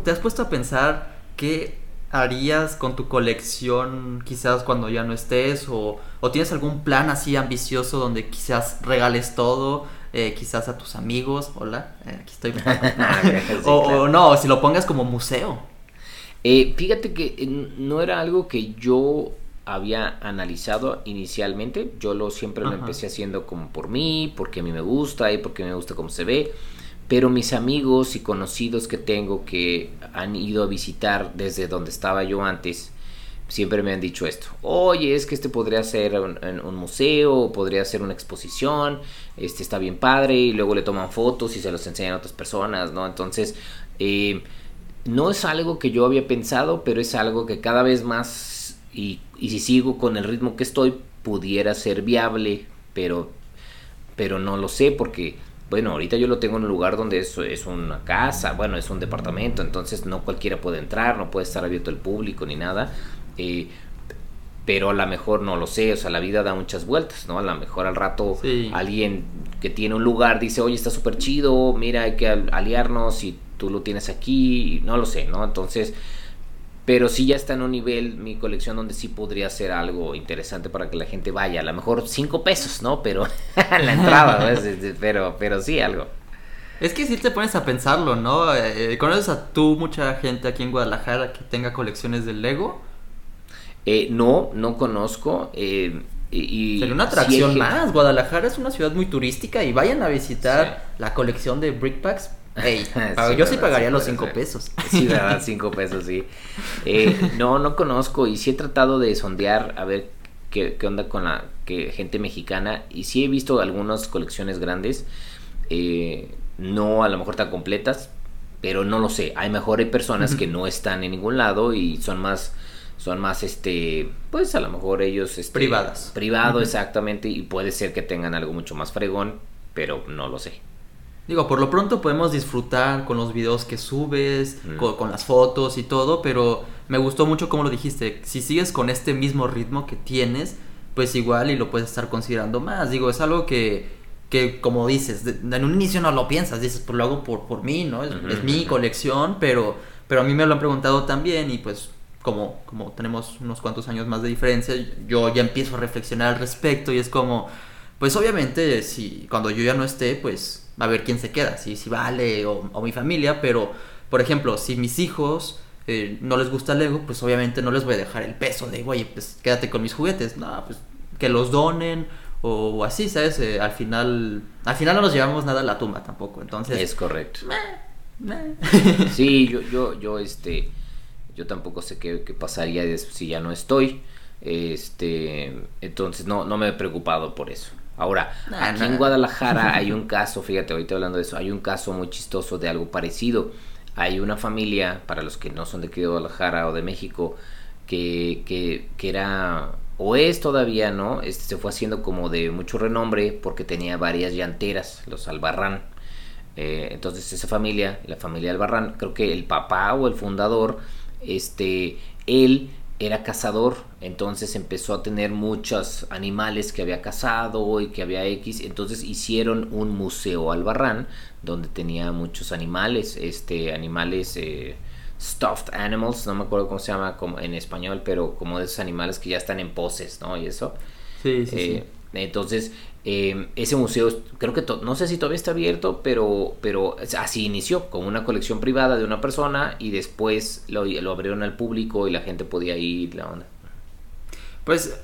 ¿te has puesto a pensar que harías con tu colección quizás cuando ya no estés? ¿O, tienes algún plan así ambicioso donde quizás regales todo? Eh, quizás a tus amigos, hola, eh, aquí estoy. o, no, si lo pongas como museo. Eh, fíjate que no era algo que yo había analizado inicialmente. Yo lo siempre lo empecé haciendo como por mí, porque a mí me gusta y porque me gusta cómo se ve pero mis amigos y conocidos que tengo que han ido a visitar desde donde estaba yo antes, siempre me han dicho esto. Oye, es que este podría ser un, museo, podría ser una exposición, este está bien padre, y luego le toman fotos y se los enseñan a otras personas, ¿no? Entonces, eh, no es algo que yo había pensado, pero es algo que cada vez más, y, y si sigo con el ritmo que estoy, pudiera ser viable, pero, pero no lo sé porque bueno, ahorita yo lo tengo en un lugar donde es, es una casa, bueno, es un departamento, entonces no cualquiera puede entrar, no puede estar abierto al público ni nada. Eh, pero a lo mejor no lo sé, o sea, la vida da muchas vueltas, ¿no? A lo mejor al rato alguien que tiene un lugar dice, oye, está súper chido, mira, hay que aliarnos y tú lo tienes aquí, no lo sé, ¿no? Entonces, pero sí ya está en un nivel mi colección donde sí podría ser algo interesante para que la gente vaya, a lo mejor cinco pesos, ¿no? Pero la entrada, pero, pero sí algo. Es que si te pones a pensarlo, ¿no? Eh, ¿Conoces a tú mucha gente aquí en Guadalajara que tenga colecciones de Lego? Eh, no, no conozco. Eh, y, Sería una atracción más. Guadalajara es una ciudad muy turística y vayan a visitar la colección de Brickpacks. Hey, yo sí pagaría los cinco pesos. Sí, verdad, cinco pesos, sí. Eh, no, no conozco y sí he tratado de sondear a ver qué, qué onda con la que, gente mexicana y sí he visto algunas colecciones grandes, eh, no a lo mejor tan completas, pero no lo sé. Hay mejor hay personas que no están en ningún lado y son más son más este pues a lo mejor ellos este, privadas privado exactamente y puede ser que tengan algo mucho más fregón pero no lo sé digo por lo pronto podemos disfrutar con los videos que subes con, las fotos y todo pero me gustó mucho como lo dijiste si sigues con este mismo ritmo que tienes pues igual y lo puedes estar considerando más. Digo es algo que que como dices en un inicio no lo piensas dices pues lo hago por por mí no es, es mi colección pero pero a mí me lo han preguntado también y pues como, como tenemos unos cuantos años más de diferencia, yo ya empiezo a reflexionar al respecto y es como, pues obviamente si cuando yo ya no esté, pues a ver quién se queda, si, si vale o, mi familia, pero por ejemplo, si mis hijos eh, no les gusta Lego, pues obviamente no les voy a dejar el peso de, oye, pues quédate con mis juguetes, no, pues que los donen o así, ¿sabes? Eh, al final, al final no nos llevamos nada a la tumba tampoco, entonces... Es correcto. sí, yo, yo, yo, este yo tampoco sé qué, pasaría si ya no estoy. Este, entonces no, no me he preocupado por eso. Ahora, aquí en Guadalajara hay un caso, fíjate, ahorita hablando de eso, hay un caso muy chistoso de algo parecido. Hay una familia, para los que no son de aquí de Guadalajara o de México, que, que, que era, o es todavía, ¿no? Este, se fue haciendo como de mucho renombre porque tenía varias llanteras, los Albarrán. Eh, entonces esa familia, la familia Albarrán, creo que el papá o el fundador este, él era cazador, entonces empezó a tener muchos animales que había cazado y que había X, entonces hicieron un museo albarrán donde tenía muchos animales, este, animales eh, stuffed animals, no me acuerdo cómo se llama como en español, pero como de esos animales que ya están en poses, ¿no? Y eso. Sí, sí, sí. Eh, entonces, eh, ese museo, creo que no sé si todavía está abierto, pero, pero así inició, con una colección privada de una persona y después lo, lo abrieron al público y la gente podía ir, la onda. Pues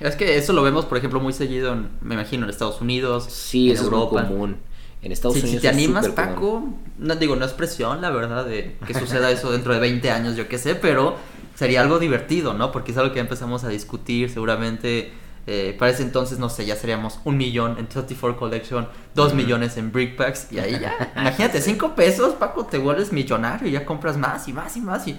es que eso lo vemos, por ejemplo, muy seguido, me imagino, en Estados Unidos. Sí, en Europa. es muy común. En Estados Unidos. Si te animas, Paco, no digo, no es presión, la verdad, de que suceda eso dentro de 20 años, yo qué sé, pero sería algo divertido, ¿no? Porque es algo que empezamos a discutir, seguramente eh, para ese entonces, no sé, ya seríamos un millón en 34 Collection, dos millones en Brickpacks y ahí ya. Imagínate, cinco pesos, Paco, te vuelves millonario y ya compras más y más y más y.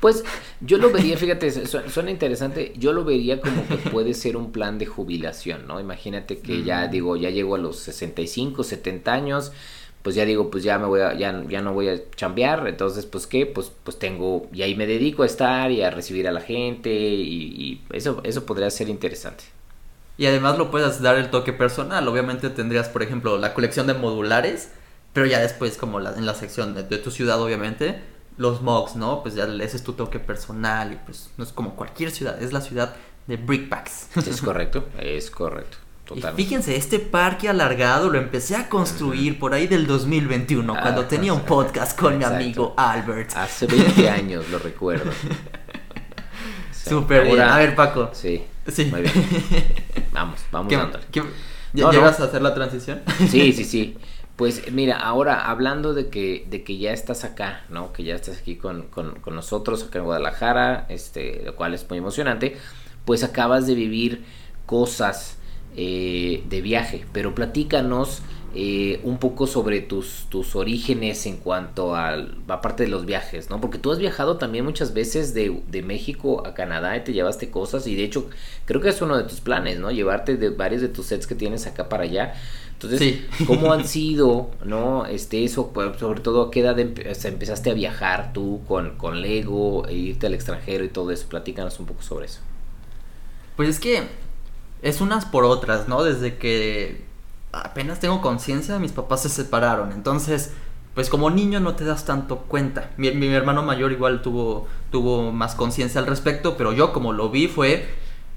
Pues yo lo vería, fíjate, suena interesante, yo lo vería como que puede ser un plan de jubilación, ¿no? Imagínate que ya, digo, ya llego a los 65, 70 años, pues ya digo, pues ya me voy a, ya, ya no voy a chambear, entonces pues qué, pues, pues tengo, y ahí me dedico a estar y a recibir a la gente y, eso, eso podría ser interesante. Y además lo puedes dar el toque personal, obviamente tendrías, por ejemplo, la colección de modulares, pero ya después como la, en la sección de, tu ciudad, obviamente, los mugs, ¿no? Pues ya ese es tu toque personal y pues no es como cualquier ciudad, es la ciudad de Brickpacks. Es correcto, es correcto. Y fíjense, este parque alargado lo empecé a construir por ahí del 2021, ah, cuando tenía un podcast con mi amigo Albert. Hace 20 años, lo recuerdo. Súper bien. A ver, Paco. Sí. Sí. Muy bien. Vamos, vamos dándole. ¿Ya, ¿Llegas a hacer la transición? Sí, sí, sí. Pues mira, ahora hablando de que, de que ya estás acá, ¿no? Que ya estás aquí con, con, con nosotros acá en Guadalajara, este, lo cual es muy emocionante, pues acabas de vivir cosas eh, de viaje, pero platícanos eh, un poco sobre tus, tus orígenes en cuanto a la parte de los viajes, ¿no? Porque tú has viajado también muchas veces de, de, México a Canadá y te llevaste cosas y de hecho creo que es uno de tus planes, ¿no? Llevarte de varios de tus sets que tienes acá para allá. Entonces, sí. ¿cómo han sido, no? Este, eso, pues, sobre todo, ¿a qué edad empezaste a viajar tú con, con Lego, e irte al extranjero y todo eso? Platícanos un poco sobre eso. Pues es que es unas por otras, ¿no? Desde que apenas tengo conciencia, mis papás se separaron. Entonces, pues como niño no te das tanto cuenta. Mi, mi hermano mayor igual tuvo, tuvo más conciencia al respecto, pero yo como lo vi fue,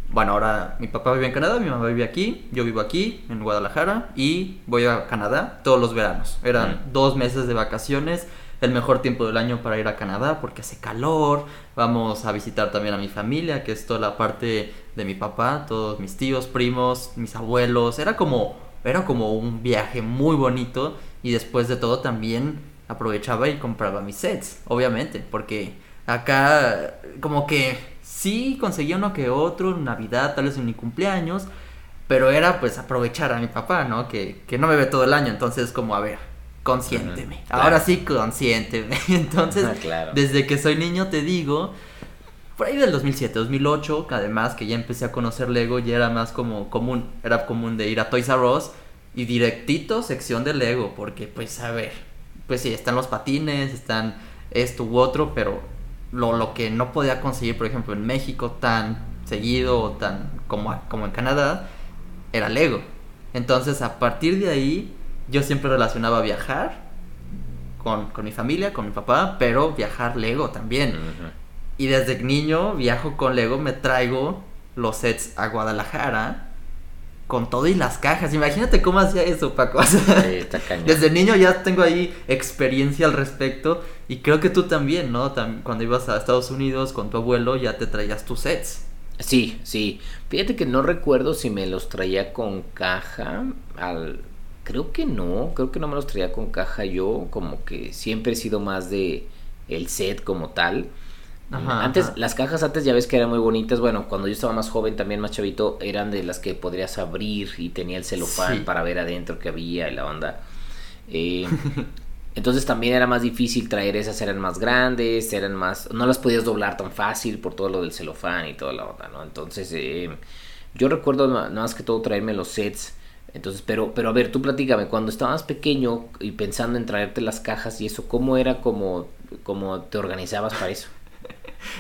bueno, ahora mi papá vive en Canadá, mi mamá vive aquí, yo vivo aquí, en Guadalajara, y voy a Canadá todos los veranos. Eran mm. dos meses de vacaciones, el mejor tiempo del año para ir a Canadá porque hace calor, vamos a visitar también a mi familia, que es toda la parte de mi papá, todos mis tíos, primos, mis abuelos, era como era como un viaje muy bonito y después de todo también aprovechaba y compraba mis sets, obviamente, porque acá como que sí conseguía uno que otro, Navidad, tal vez en mi cumpleaños, pero era pues aprovechar a mi papá, ¿no? Que, que no me ve todo el año, entonces como, a ver, consiénteme, ahora sí consiénteme. Entonces, desde que soy niño te digo, por ahí del 2007, 2008, además que ya empecé a conocer Lego, ya era más como común, era común de ir a Toys R Us y directito sección de Lego, porque pues a ver, pues sí, están los patines, están esto u otro, pero lo, lo que no podía conseguir, por ejemplo, en México tan seguido o tan como, como en Canadá, era Lego. Entonces, a partir de ahí, yo siempre relacionaba viajar con, con mi familia, con mi papá, pero viajar Lego también. Y desde niño viajo con Lego, me traigo los sets a Guadalajara con todo y las cajas. Imagínate cómo hacía eso, Paco. sí, está Desde niño ya tengo ahí experiencia al respecto y creo que tú también, ¿no? cuando ibas a Estados Unidos con tu abuelo ya te traías tus sets. Sí, sí. Fíjate que no recuerdo si me los traía con caja. Al... Creo que no, creo que no me los traía con caja yo, como que siempre he sido más de el set como tal antes, las cajas antes ya ves que eran muy bonitas. Bueno, cuando yo estaba más joven, también más chavito, eran de las que podrías abrir y tenía el celofán para ver adentro que había y la onda. Eh, entonces también era más difícil traer esas, eran más grandes, eran más. No las podías doblar tan fácil por todo lo del celofán y toda la onda, ¿no? Entonces, eh, yo recuerdo nada más que todo traerme los sets. Entonces, pero, pero a ver, tú platícame, cuando estabas pequeño y pensando en traerte las cajas y eso, ¿cómo era como, como te organizabas para eso?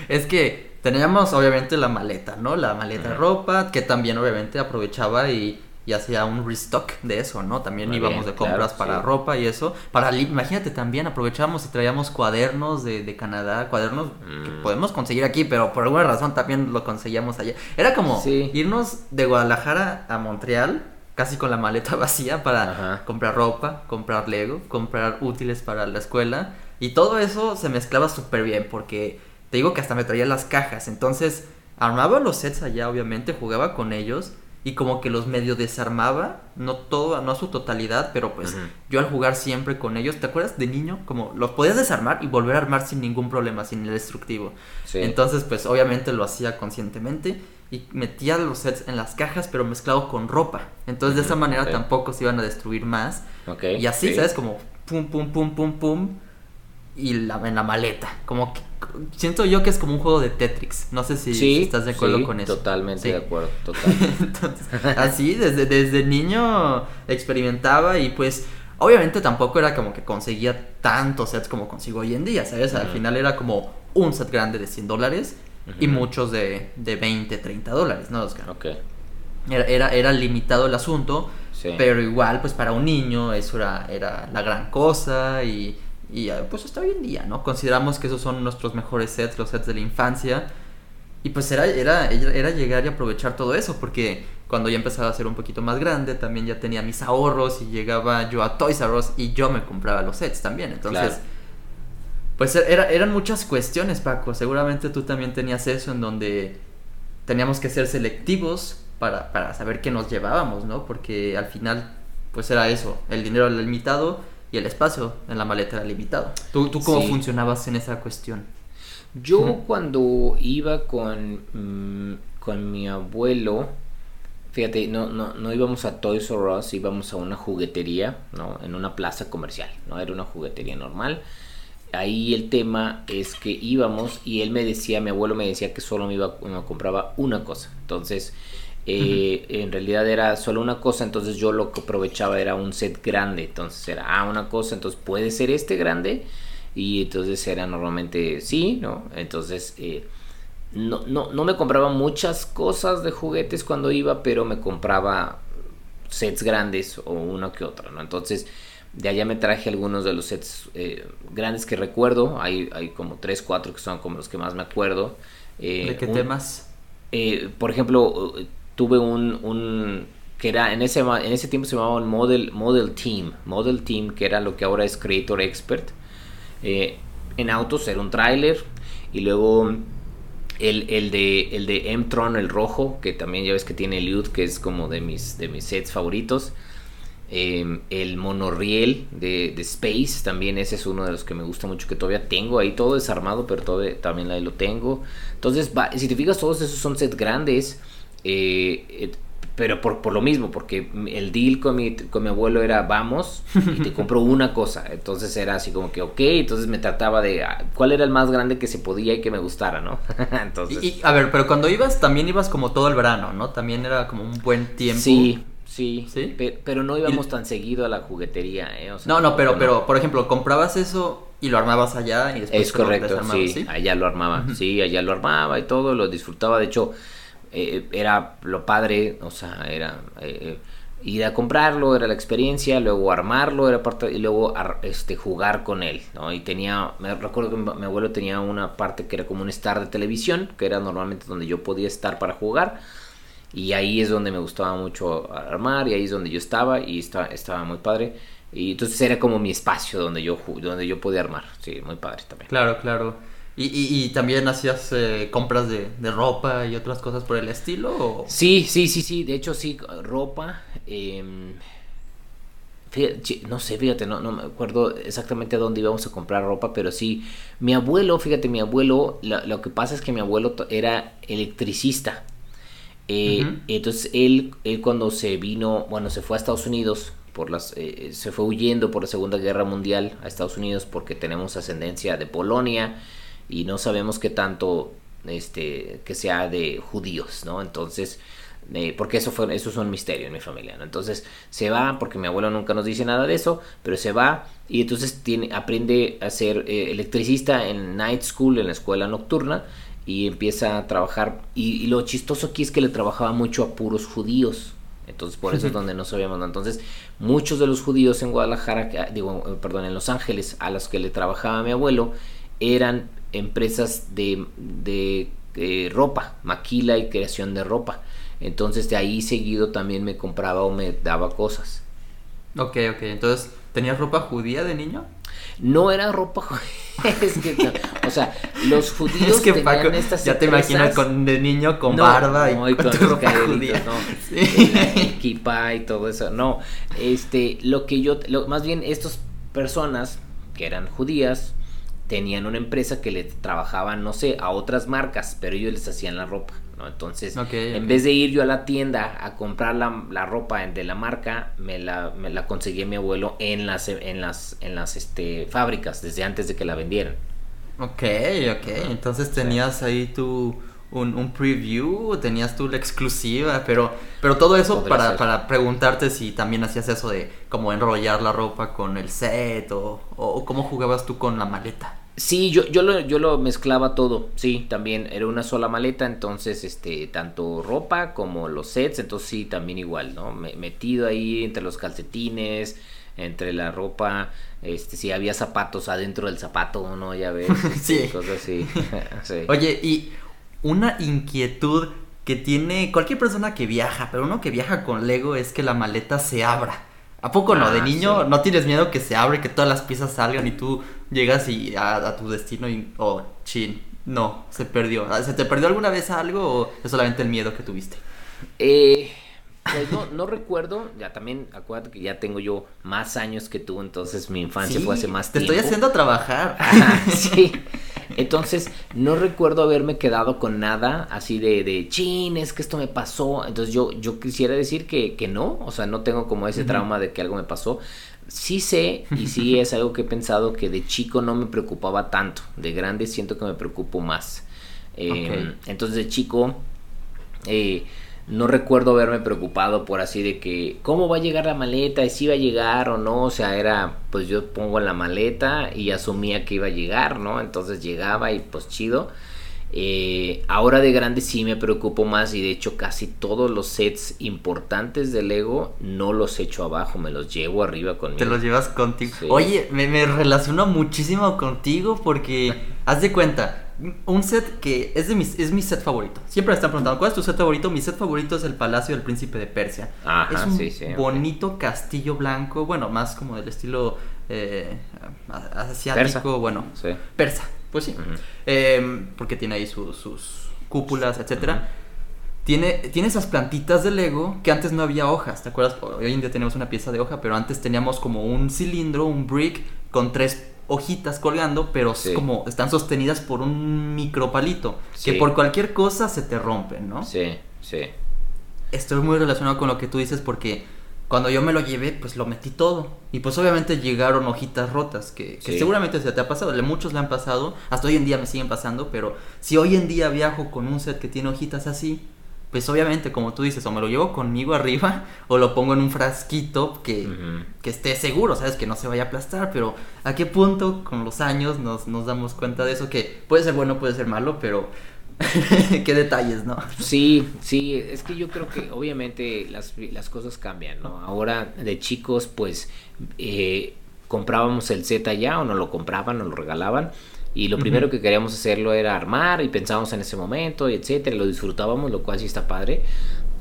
Es que teníamos obviamente la maleta, ¿no? La maleta de ropa, que también obviamente aprovechaba y, hacía un restock de eso, ¿no? También íbamos de compras para ropa y eso. Para imagínate también aprovechábamos y traíamos cuadernos de, Canadá, cuadernos que mm. podemos conseguir aquí, pero por alguna razón también lo conseguíamos allá. Era como irnos de Guadalajara a Montreal casi con la maleta vacía para comprar ropa, comprar Lego, comprar útiles para la escuela y todo eso se mezclaba súper bien porque te digo que hasta me traía las cajas. Entonces, armaba los sets allá, obviamente, jugaba con ellos. Y como que los medio desarmaba, no todo, no a su totalidad, pero pues yo al jugar siempre con ellos, ¿te acuerdas de niño? Como los podías desarmar y volver a armar sin ningún problema, sin el destructivo. Entonces, pues obviamente lo hacía conscientemente y metía los sets en las cajas, pero mezclado con ropa. Entonces, de esa manera tampoco se iban a destruir más. y así, ¿sabes? Como pum, pum, pum, pum, pum y la, en la maleta. Como que, siento yo que es como un juego de Tetris. No sé si, estás de acuerdo con eso. Totalmente de acuerdo, totalmente. así, desde, desde niño experimentaba y pues obviamente tampoco era como que conseguía tantos sets como consigo hoy en día, ¿sabes? Al final era como un set grande de 100 dólares y muchos de, de 20, 30 dólares, ¿no, Oscar? Ok. Era, era, era limitado el asunto, pero igual, pues para un niño eso era, era la gran cosa y y eh, pues hasta hoy en día, ¿no? Consideramos que esos son nuestros mejores sets, los sets de la infancia. Y pues era, era, era llegar y aprovechar todo eso, porque cuando ya empezaba a ser un poquito más grande, también ya tenía mis ahorros y llegaba yo a Toys R Us y yo me compraba los sets también. Entonces, pues era, eran muchas cuestiones, Paco. Seguramente tú también tenías eso en donde teníamos que ser selectivos para, para saber qué nos llevábamos, ¿no? Porque al final pues era eso, el dinero limitado y el espacio en la maleta era limitado. ¿Tú, tú cómo funcionabas en esa cuestión? Yo cuando iba con, mm, con mi abuelo, fíjate, no, no, no íbamos a Toys R Us, íbamos a una juguetería, ¿no? En una plaza comercial, ¿no? Era una juguetería normal. Ahí el tema es que íbamos y él me decía, mi abuelo me decía que solo me, iba, me compraba una cosa. Entonces, eh, en realidad era solo una cosa, entonces yo lo que aprovechaba era un set grande. Entonces era, ah, una cosa, entonces puede ser este grande y entonces era normalmente sí, ¿no? Entonces eh, no, no, no me compraba muchas cosas de juguetes cuando iba, pero me compraba sets grandes o uno que otro, ¿no? Entonces de allá me traje algunos de los sets eh, grandes que recuerdo, hay, hay como 3, 4 que son como los que más me acuerdo. Eh, ¿De qué temas? por ejemplo, tuve un, un que era en ese, en ese tiempo se llamaba un Model, Model Team, Model Team, que era lo que ahora es Creator Expert eh, en autos era un tráiler y luego el, el, de, el de M-Tron, el rojo, que también ya ves que tiene Liud, que es como de mis, de mis sets favoritos. Em, el monorriel de, de, Space, también ese es uno de los que me gusta mucho, que todavía tengo ahí todo desarmado, pero todavía, también ahí lo tengo. Entonces, si te fijas, todos esos son sets grandes. Eh, pero por, por, lo mismo, porque el deal con mi, con mi abuelo era vamos y te compro una cosa. Entonces era así como que, ok, entonces me trataba de ah, cuál era el más grande que se podía y que me gustara, ¿no? entonces... Y, a ver, pero cuando ibas también ibas como todo el verano, ¿no? También era como un buen tiempo. Sí, sí, ¿Sí? pero no íbamos tan seguido a la juguetería, ¿eh? no, no, pero, pero, por ejemplo, comprabas eso y lo armabas allá y después... Es correcto, sí, allá lo armaba, sí, allá lo armaba y todo, lo disfrutaba, de hecho eh, era lo padre, o sea, era eh, ir a comprarlo, era la experiencia, luego armarlo, era parte, y luego este, jugar con él, ¿no? Y tenía, me recuerdo que mi abuelo tenía una parte que era como un star de televisión, que era normalmente donde yo podía estar para jugar, y ahí es donde me gustaba mucho armar, y ahí es donde yo estaba, y estaba, estaba muy padre. Y entonces era como mi espacio donde yo, donde yo podía armar, sí, muy padre también. Claro, claro. ¿Y, y, también hacías eh, compras de, ropa y otras cosas por el estilo? Sí, sí, sí, sí. De hecho, sí, ropa. Em, no sé, fíjate, no, no me acuerdo exactamente a dónde íbamos a comprar ropa, pero sí. Mi abuelo, fíjate, mi abuelo, lo, que pasa es que mi abuelo era electricista. Eh, entonces, él, él cuando se vino, bueno, se fue a Estados Unidos por las eh, se fue huyendo por la Segunda Guerra Mundial a Estados Unidos porque tenemos ascendencia de Polonia y no sabemos qué tanto este que sea de judíos, ¿no? Entonces, eh, porque eso fue eso es un misterio en mi familia, ¿no? Entonces se va porque mi abuelo nunca nos dice nada de eso, pero se va y entonces tiene aprende a ser eh, electricista en night school en la escuela nocturna y empieza a trabajar y, lo chistoso aquí es que le trabajaba mucho a puros judíos. Entonces, por eso es donde no sabíamos. ¿no? Entonces, muchos de los judíos en Guadalajara, digo, eh, perdón, en Los Ángeles, a los que le trabajaba mi abuelo, eran empresas de, de eh, ropa, maquila y creación de ropa. Entonces de ahí seguido también me compraba o me daba cosas. Ok, ok. Entonces, ¿tenías ropa judía de niño? No era ropa es que, o sea, los judíos es que tenían estas ya te imaginas con de niño con barba y, con, ropa judía. no, sí. y todo eso. No, este, lo que yo, lo, más bien estas personas que eran judías tenían una empresa que le trabajaban, no sé, a otras marcas, pero ellos les hacían la ropa, ¿no? Entonces, en vez de ir yo a la tienda a comprar la, ropa de la marca, me la, me la conseguía mi abuelo en las, en las, en las este, fábricas, desde antes de que la vendieran. Ok, ok, entonces tenías ahí tu... Un, un, preview, tenías tú la exclusiva, pero, pero todo eso para, para, preguntarte si también hacías eso de como enrollar la ropa con el set o, o cómo jugabas tú con la maleta. Sí, yo, yo, lo, yo lo mezclaba todo, sí, también era una sola maleta, entonces, este, tanto ropa como los sets, entonces sí, también igual, ¿no? metido ahí entre los calcetines, entre la ropa, este, si había zapatos adentro del zapato, ¿no? Ya ves, este, sí. cosas así. sí. Oye, y una inquietud que tiene cualquier persona que viaja, pero uno que viaja con Lego es que la maleta se abra. ¿A poco no? de ah, niño no tienes miedo que se abre, que todas las piezas salgan y tú llegas y a, tu destino y, oh, chin, no, se perdió. ¿Se te perdió alguna vez algo o es solamente el miedo que tuviste? Eh, Pues no, no recuerdo, ya también acuérdate que ya tengo yo más años que tú, entonces mi infancia fue hace más tiempo. Te estoy haciendo trabajar. sí. Entonces, no recuerdo haberme quedado con nada así de, de chin, es que esto me pasó. Entonces, yo, yo quisiera decir que, que no, o sea, no tengo como ese trauma de que algo me pasó. Sí sé, y sí es algo que he pensado que de chico no me preocupaba tanto. De grande siento que me preocupo más. Em, entonces, de chico, eh, no recuerdo haberme preocupado por así de que cómo va a llegar la maleta y si iba a llegar o no, o sea, era pues yo pongo la maleta y asumía que iba a llegar, ¿no? Entonces llegaba y pues chido. Eh, ahora de grande sí me preocupo más y de hecho casi todos los sets importantes de Lego no los echo abajo, me los llevo arriba conmigo. Te los llevas contigo. Oye, me, me relaciono muchísimo contigo porque haz de cuenta, un set que es, de mi, es mi set favorito. Siempre me están preguntando, ¿cuál es tu set favorito? Mi set favorito es el Palacio del Príncipe de Persia. es un bonito castillo blanco, bueno, más como del estilo eh, asiático, bueno, persa, pues sí. Em, porque tiene ahí sus cúpulas, etcétera. Tiene, tiene esas plantitas de Lego que antes no había hojas, ¿te acuerdas? Hoy en día tenemos una pieza de hoja, pero antes teníamos como un cilindro, un brick con tres hojitas colgando, pero como están sostenidas por un micropalito, que por cualquier cosa se te rompen, ¿no? Sí, sí. Estoy muy relacionado con lo que tú dices porque cuando yo me lo llevé, pues lo metí todo. Y pues obviamente llegaron hojitas rotas, que, seguramente se te ha pasado, muchos le han pasado, hasta hoy en día me siguen pasando, pero si hoy en día viajo con un set que tiene hojitas así, pues obviamente, como tú dices, o me lo llevo conmigo arriba o lo pongo en un frasquito que, esté seguro, ¿sabes? Que no se vaya a aplastar, pero ¿a qué punto con los años nos, nos damos cuenta de eso? Que puede ser bueno, puede ser malo, pero qué detalles, ¿no? Sí, sí, es que yo creo que obviamente las, cosas cambian, ¿no? Ahora de chicos, pues eh, comprábamos el Z ya o no lo compraban o lo regalaban y lo primero que queríamos hacerlo era armar y pensábamos en ese momento y etcétera, lo disfrutábamos, lo cual sí está padre.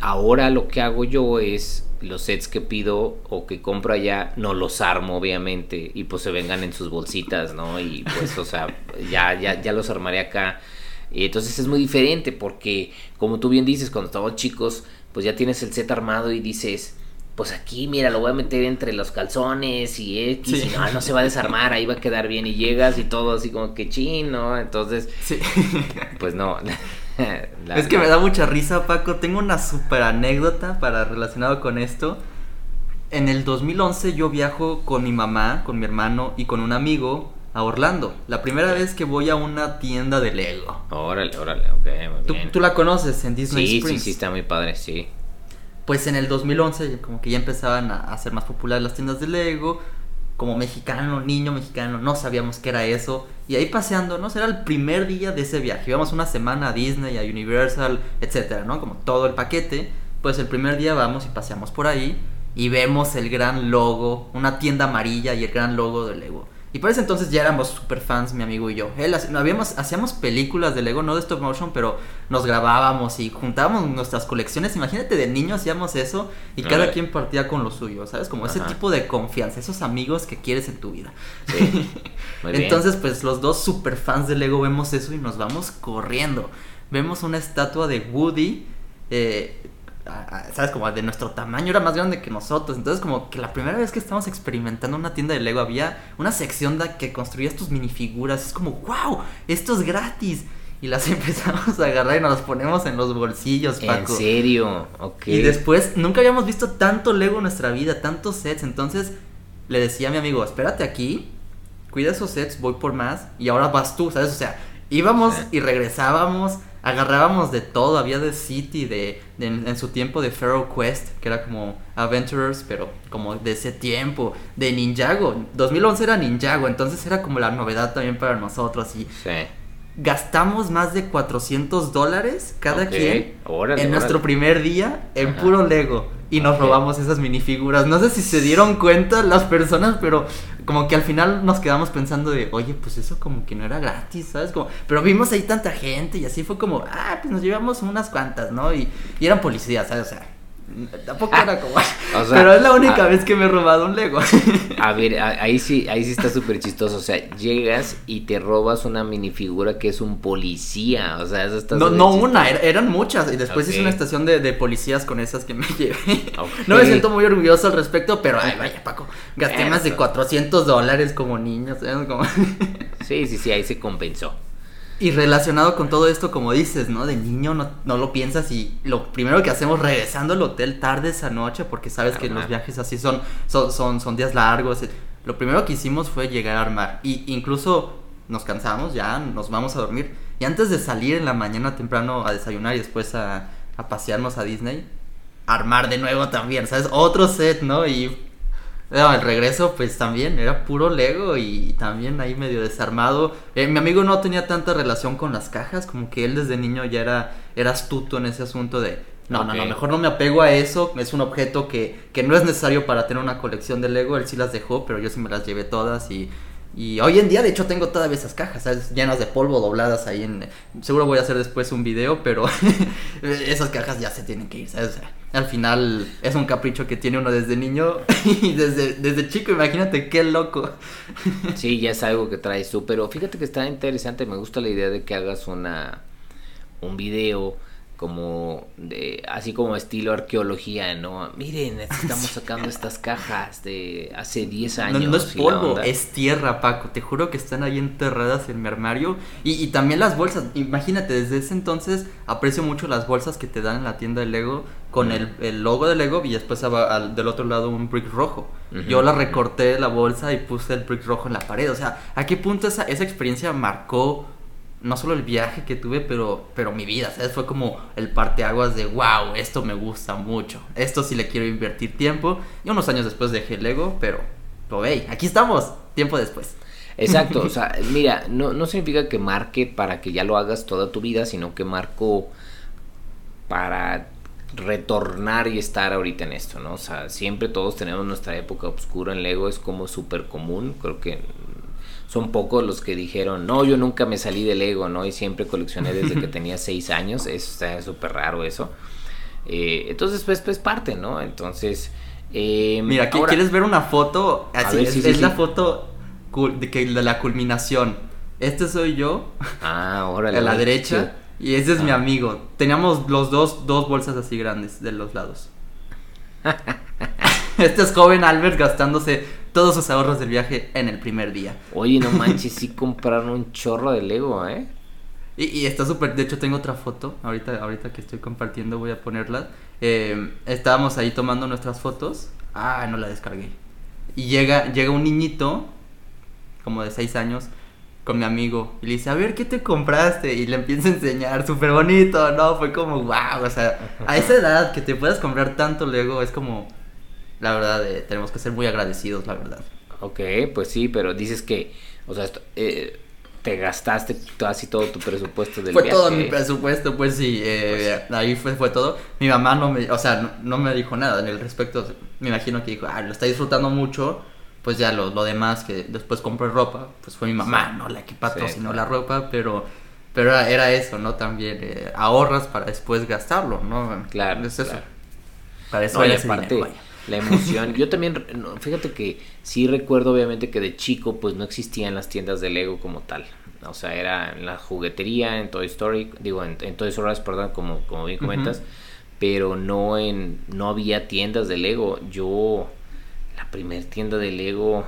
Ahora lo que hago yo es los sets que pido o que compro allá, no los armo obviamente y pues se vengan en sus bolsitas, ¿no? Y pues, o sea, ya, ya, ya los armaré acá. Y entonces es muy diferente porque, como tú bien dices, cuando estamos chicos, pues ya tienes el set armado y dices, pues aquí, mira, lo voy a meter entre los calzones y X, y no, no se va a desarmar, ahí va a quedar bien y llegas y todo así como que chino, entonces, pues no. es que me da mucha risa, Paco, tengo una super anécdota para relacionado con esto. En el 2011 yo viajo con mi mamá, con mi hermano y con un amigo a Orlando. La primera vez que voy a una tienda de Lego. Órale, órale, ok, muy bien. ¿Tú, la conoces en Disney sí, Sí, sí, está muy padre, sí pues en el 2011 como que ya empezaban a, ser más populares las tiendas de Lego. Como mexicano, niño mexicano, no sabíamos qué era eso. Y ahí paseando, ¿no? Era el primer día de ese viaje. Íbamos una semana a Disney, a Universal, etcétera, ¿no? Como todo el paquete. Pues el primer día vamos y paseamos por ahí y vemos el gran logo, una tienda amarilla y el gran logo de Lego. Y por ese entonces ya éramos super fans, mi amigo y yo. Él, habíamos, hacíamos películas de Lego, no de stop motion, pero nos grabábamos y juntábamos nuestras colecciones. Imagínate, de niño hacíamos eso y cada quien partía con lo suyo, ¿sabes? Como ese tipo de confianza, esos amigos que quieres en tu vida. Sí. entonces, pues los dos super fans de Lego vemos eso y nos vamos corriendo. Vemos una estatua de Woody. Eh, ¿sabes? Como de nuestro tamaño era más grande que nosotros. Entonces, como que la primera vez que estábamos experimentando una tienda de Lego había una sección de que construías tus minifiguras. Es como, wow, esto es gratis. Y las empezamos a agarrar y nos las ponemos en los bolsillos, Paco. ¿En serio? Ok. Y después, nunca habíamos visto tanto Lego en nuestra vida, tantos sets. Entonces, le decía a mi amigo, espérate aquí, cuida esos sets, voy por más. Y ahora vas tú, ¿sabes? O sea, íbamos y regresábamos agarrábamos de todo, había de City, de, en, su tiempo de Pharaoh Quest, que era como Adventurers, pero como de ese tiempo, de Ninjago, 2011 era Ninjago, entonces era como la novedad también para nosotros y gastamos más de 400 dólares cada quien en nuestro primer día en puro Lego y nos robamos esas minifiguras. No sé si se dieron cuenta las personas, pero como que al final nos quedamos pensando de, oye, pues eso como que no era gratis, ¿sabes? Como, pero vimos ahí tanta gente y así fue como, ah, pues nos llevamos unas cuantas, ¿no? Y, y eran policías, ¿sabes? O sea, Tampoco era como. pero es la única vez que me he robado un Lego. a ver, ahí sí, ahí sí está súper chistoso. O sea, llegas y te robas una minifigura que es un policía. O sea, eso está No, no una, eran muchas. Y después hice una estación de, de, policías con esas que me llevé. No me siento muy orgulloso al respecto, pero ay, vaya, Paco. Gasté más de 400 dólares como niño. Como... sí, sí, sí, ahí se compensó. Y relacionado con todo esto, como dices, ¿no? De niño no, no, lo piensas y lo primero que hacemos regresando al hotel tarde esa noche, porque sabes que los viajes así son, son, son, son, días largos. Lo primero que hicimos fue llegar a armar. Y incluso nos cansamos, ya nos vamos a dormir. Y antes de salir en la mañana temprano a desayunar y después a, a pasearnos a Disney, armar de nuevo también, ¿sabes? Otro set, ¿no? Y no, el regreso pues también era puro Lego y también ahí medio desarmado. Eh, mi amigo no tenía tanta relación con las cajas, como que él desde niño ya era, era astuto en ese asunto de, no, no, no, mejor no me apego a eso, es un objeto que, que no es necesario para tener una colección de Lego, él sí las dejó, pero yo sí me las llevé todas y y hoy en día, de hecho, tengo todavía esas cajas, ¿sabes? Llenas de polvo dobladas ahí en... Seguro voy a hacer después un video, pero esas cajas ya se tienen que ir, ¿sabes? Al final es un capricho que tiene uno desde niño y desde, desde chico, imagínate qué loco. sí, ya es algo que traes tú, pero fíjate que está interesante, me gusta la idea de que hagas una... un video como de así como estilo arqueología, ¿no? Miren, estamos sacando estas cajas de hace 10 años. No, es polvo, es tierra, Paco. Te juro que están ahí enterradas en mi armario. Y, también las bolsas. Imagínate, desde ese entonces aprecio mucho las bolsas que te dan en la tienda de Lego con el, logo de Lego y después al, del otro lado un brick rojo. Yo la recorté la bolsa y puse el brick rojo en la pared. O sea, ¿a qué punto esa, esa experiencia marcó no solo el viaje que tuve, pero, pero mi vida, ¿sabes? Fue como el parteaguas de, wow, esto me gusta mucho, esto sí le quiero invertir tiempo. Y unos años después dejé el Lego, pero, lo veis, aquí estamos, tiempo después. Exacto, o sea, mira, no, no significa que marque para que ya lo hagas toda tu vida, sino que marco para retornar y estar ahorita en esto, ¿no? O sea, siempre todos tenemos nuestra época oscura en Lego, es como súper común, creo que son pocos los que dijeron, no, yo nunca me salí del Lego, ¿no? Y siempre coleccioné desde que tenía seis años, eso está súper raro eso. Eh, entonces, pues, pues parte, ¿no? Entonces... Eh, Mira, ¿quieres ver una foto? Así, es, la foto de, que, de la culminación. Este soy yo. Ah, órale. A la derecha. Y ese es mi ah. amigo. Teníamos los dos, dos bolsas así grandes de los lados. este es joven Albert gastándose todos sus ahorros del viaje en el primer día. Oye, no manches, sí compraron un chorro de Lego, ¿eh? Y, está súper, de hecho tengo otra foto, ahorita, ahorita que estoy compartiendo voy a ponerla. Eh, estábamos ahí tomando nuestras fotos. Ah, no la descargué. Y llega, llega un niñito, como de 6 años, con mi amigo. Y le dice, a ver, ¿qué te compraste? Y le empieza a enseñar, súper bonito, ¿no? Fue como, wow, o sea, a esa edad que te puedas comprar tanto Lego es como la verdad, eh, tenemos que ser muy agradecidos, la verdad. Ok, pues sí, pero dices que, o sea, eh, te gastaste casi todo tu presupuesto del Fue todo mi presupuesto, pues sí, eh, pues ahí fue, fue todo. Mi mamá no me, o sea, no, me dijo nada en el respecto. Me imagino que dijo, ah, lo está disfrutando mucho, pues ya lo, lo demás que después compré ropa, pues fue mi mamá, ¿no? La que patrocinó la ropa, pero pero era, eso, ¿no? También ahorras para después gastarlo, ¿no? Claro. Es eso. Claro. Para eso no, parte, la emoción. Yo también, fíjate que sí recuerdo obviamente que de chico pues no existían las tiendas de Lego como tal. O sea, era en la juguetería, en Toy Story, digo, en, Toy Story, perdón, como, como bien comentas, pero no en, no había tiendas de Lego. Yo, la primera tienda de Lego,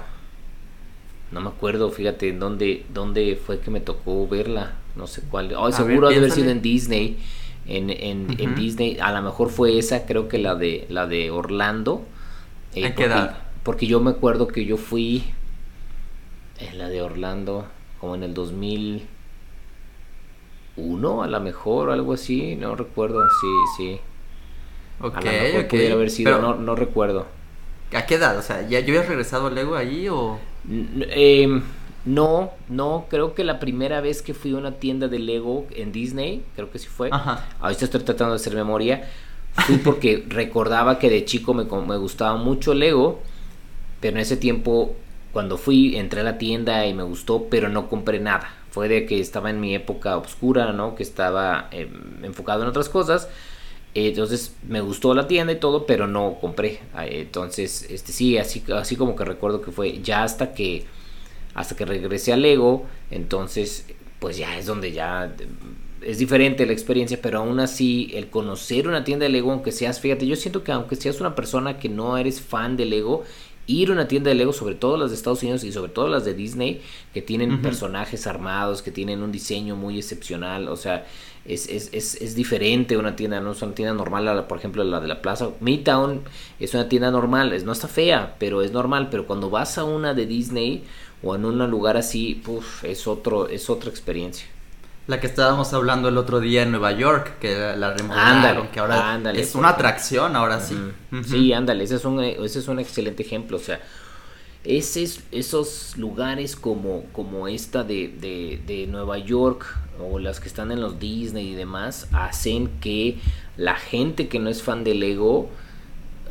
no me acuerdo, fíjate, en dónde, dónde fue que me tocó verla, no sé cuál. Oh, seguro ver, haber sido en Disney en, en, Disney. A lo mejor fue esa, creo que la de la de Orlando. Eh, qué porque, Porque yo me acuerdo que yo fui en la de Orlando como en el 2001, a lo mejor, algo así, no recuerdo, sí, sí. Ok, a pudiera haber sido, no, no recuerdo. ¿A qué edad? O sea, ¿ya yo había regresado al Lego ahí o...? Eh, no, no, creo que la primera vez que fui a una tienda de Lego en Disney, creo que sí fue. Ajá. Ahorita estoy tratando de hacer memoria. Fui porque recordaba que de chico me, me gustaba mucho Lego, pero en ese tiempo, cuando fui, entré a la tienda y me gustó, pero no compré nada. Fue de que estaba en mi época oscura, ¿no? Que estaba em, enfocado en otras cosas. entonces me gustó la tienda y todo, pero no compré. Ah, entonces, este sí, así, así como que recuerdo que fue ya hasta que hasta que regresé a Lego, entonces pues ya es donde ya es diferente la experiencia, pero aún así el conocer una tienda de Lego, aunque seas, fíjate, yo siento que aunque seas una persona que no eres fan de Lego, ir a una tienda de Lego, sobre todo las de Estados Unidos y sobre todo las de Disney, que tienen personajes armados, que tienen un diseño muy excepcional, o sea, es, es, es, es, diferente una tienda, no es una tienda normal, por ejemplo la de la plaza. Midtown es una tienda normal, es, no está fea, pero es normal, pero cuando vas a una de Disney o en un lugar así, es, otro, es otra experiencia. La que estábamos hablando el otro día en Nueva York, que la remodelaron, que ahora es una atracción, ahora sí. Sí, ándale, ese es, un, ese es un excelente ejemplo, o sea, ese, esos lugares como, como esta de, de, de, Nueva York o las que están en los Disney y demás hacen que la gente que no es fan de Lego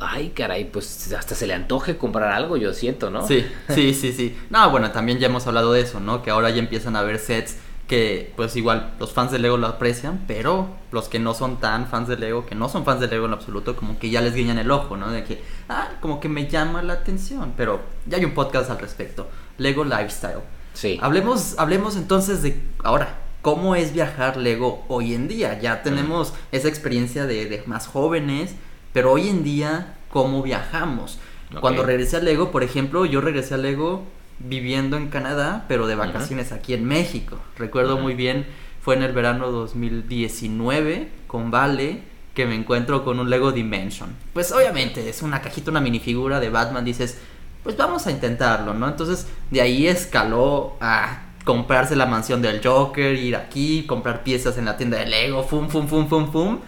ay caray pues hasta se le antoje comprar algo yo siento no sí sí sí sí no bueno también ya hemos hablado de eso no que ahora ya empiezan a haber sets que pues igual los fans de Lego lo aprecian, pero los que no son tan fans de Lego, que no son fans de Lego en absoluto, como que ya les guiñan el ojo, ¿no? De que, ah, como que me llama la atención, pero ya hay un podcast al respecto, Lego Lifestyle. Sí. Hablemos, hablemos entonces de, ahora, ¿cómo es viajar Lego hoy en día? Ya tenemos esa experiencia de, de, más jóvenes, pero hoy en día, ¿cómo viajamos? Cuando regresé a Lego, por ejemplo, yo regresé a Lego viviendo en Canadá, pero de vacaciones aquí en México. Recuerdo muy bien, fue en el verano 2019 con Vale que me encuentro con un Lego Dimension. Pues obviamente es una cajita, una minifigura de Batman, dices, pues vamos a intentarlo, ¿no? Entonces de ahí escaló a comprarse la mansión del Joker, ir aquí, comprar piezas en la tienda de Lego, fum, fum, fum, fum, fum.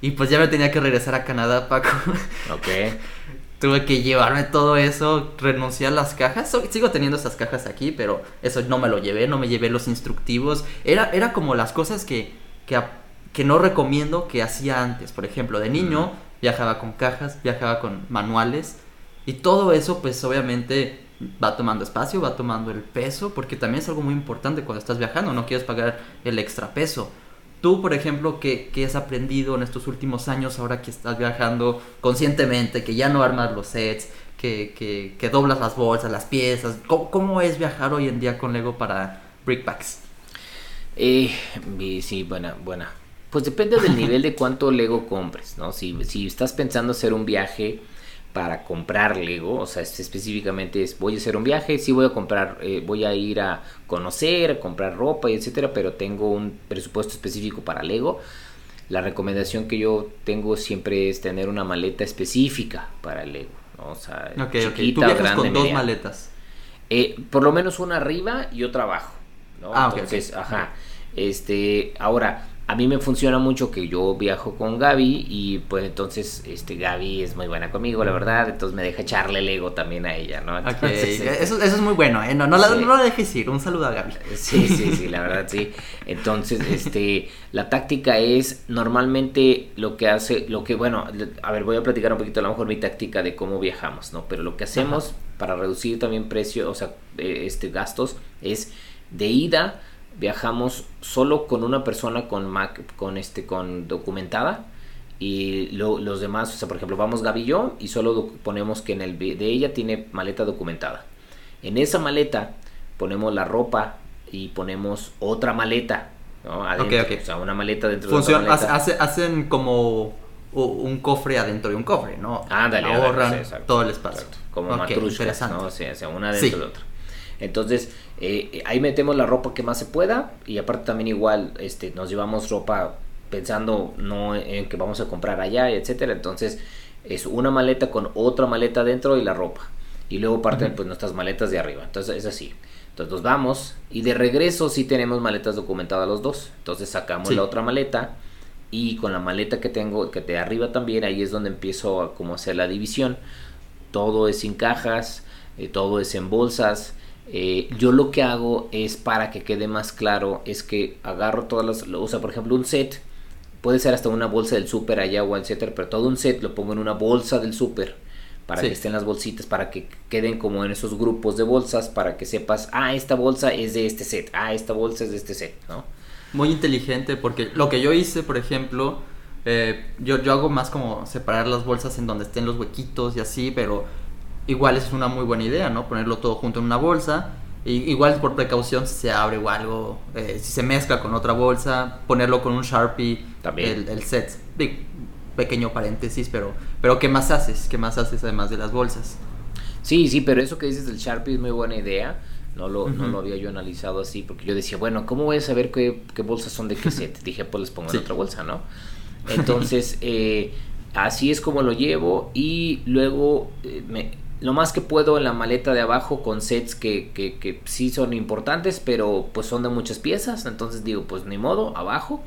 Y pues ya me tenía que regresar a Canadá, Paco. Ok. Tuve que llevarme todo eso, renunciar a las cajas. Sigo teniendo esas cajas aquí, pero eso no me lo llevé, no me llevé los instructivos. Era, era como las cosas que, que, que no recomiendo que hacía antes. Por ejemplo, de niño viajaba con cajas, viajaba con manuales. Y todo eso, pues obviamente va tomando espacio, va tomando el peso, porque también es algo muy importante cuando estás viajando, no quieres pagar el extra peso. Tú, por ejemplo, ¿qué, has aprendido en estos últimos años ahora que estás viajando conscientemente, que ya no armas los sets, que, que, doblas las bolsas, las piezas? ¿Cómo, es viajar hoy en día con Lego para Brickpacks? Eh, sí, buena, buena. Pues depende del nivel de cuánto Lego compres, ¿no? Si, si estás pensando hacer un viaje para comprar Lego, o sea, específicamente es voy a hacer un viaje, sí voy a comprar, eh, voy a ir a conocer, a comprar ropa y etcétera, pero tengo un presupuesto específico para Lego. La recomendación que yo tengo siempre es tener una maleta específica para Lego, o sea, chiquita, ¿Tú grande, con dos maletas. Eh, por lo menos una arriba y otra abajo, ¿no? Ah, Entonces, ajá. Este, ahora, a mí me funciona mucho que yo viajo con Gaby y pues entonces este Gaby es muy buena conmigo, la verdad, entonces me deja echarle el ego también a ella, ¿no? Este, eso, es muy bueno, ¿eh? No, no, la, no, dejes ir, un saludo a Gaby. Sí, sí, sí, la verdad sí. Entonces, este, la táctica es normalmente lo que hace, lo que, bueno, a ver, voy a platicar un poquito a lo mejor mi táctica de cómo viajamos, ¿no? Pero lo que hacemos para reducir también precio, o sea, eh, este gastos, es de ida viajamos solo con una persona con Mac, con este, con documentada y los demás, o sea, por ejemplo, vamos Gaby y yo y solo ponemos que en el de ella tiene maleta documentada. En esa maleta ponemos la ropa y ponemos otra maleta, ¿no? Adentro, O sea, una maleta dentro de otra maleta. hacen como un cofre adentro de un cofre, ¿no? Ándale, ahorran todo el espacio. Como okay, ¿no? O sea, una dentro de otra. Entonces, eh, ahí metemos la ropa que más se pueda y aparte también igual este, nos llevamos ropa pensando no en que vamos a comprar allá, etcétera. Entonces, es una maleta con otra maleta dentro y la ropa. Y luego parten pues nuestras maletas de arriba. Entonces, es así. Entonces nos vamos y de regreso sí tenemos maletas documentadas los dos. Entonces sacamos la otra maleta y con la maleta que tengo, que de arriba también, ahí es donde empiezo a como hacer la división. Todo es sin cajas, eh, todo es en bolsas eh, yo lo que hago es para que quede más claro, es que agarro todas las, o sea, por ejemplo, un set, puede ser hasta una bolsa del súper allá o etcétera, pero todo un set lo pongo en una bolsa del súper para que estén las bolsitas, para que queden como en esos grupos de bolsas, para que sepas, ah, esta bolsa es de este set, ah, esta bolsa es de este set, ¿no? Muy inteligente, porque lo que yo hice, por ejemplo, Eh, yo, yo hago más como separar las bolsas en donde estén los huequitos y así, pero igual es una muy buena idea, ¿no? Ponerlo todo junto en una bolsa. Y, igual por precaución si se abre o algo, eh, si se mezcla con otra bolsa, ponerlo con un Sharpie, También. El, el set. Big- pequeño paréntesis, pero, pero ¿qué más haces? ¿Qué más haces además de las bolsas? Sí, sí, pero eso que dices del Sharpie es muy buena idea. No lo, no lo había yo analizado así, porque yo decía, bueno, ¿cómo voy a saber qué, qué bolsas son de qué set? Dije, pues les pongo Sí. en otra bolsa, ¿no? Entonces, eh, así es como lo llevo y luego eh, me- lo más que puedo en la maleta de abajo con sets que, que, que sí son importantes, pero pues son de muchas piezas, entonces digo, pues ni modo, abajo.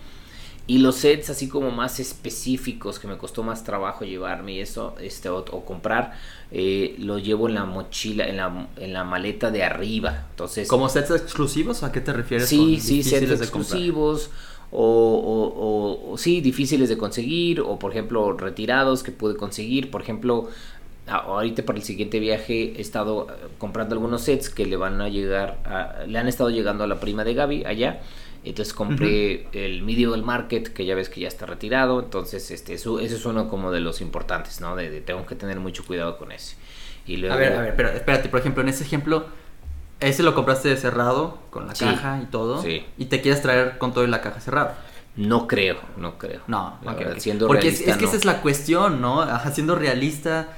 Y los sets así como más específicos que me costó más trabajo llevarme y eso, este, o, o comprar, eh, lo llevo en la mochila, en la, en la maleta de arriba. Entonces, ¿Como sets exclusivos? ¿A qué te refieres? sí, sí, sets comprar? exclusivos. O, o- sí, difíciles de conseguir, o por ejemplo, retirados que pude conseguir. Por ejemplo, ahorita para el siguiente viaje he estado eh, comprando algunos sets que le van a llegar, a- le han estado llegando a la prima de Gaby allá. Entonces compré el Medieval Market, que ya ves que ya está retirado. Entonces, este, eso, ese es uno como de los importantes, ¿no? De, de tengo que tener mucho cuidado con ese. Y luego, A ver, a ver, pero espérate, por ejemplo, en ese ejemplo, ese lo compraste cerrado, con la Sí, caja y todo, sí. y te quieres traer con todo y la caja cerrada. no creo, no creo. No, La ok, verdad, siendo Porque es, que no. esa es la cuestión, ¿no? Ajá, siendo realista,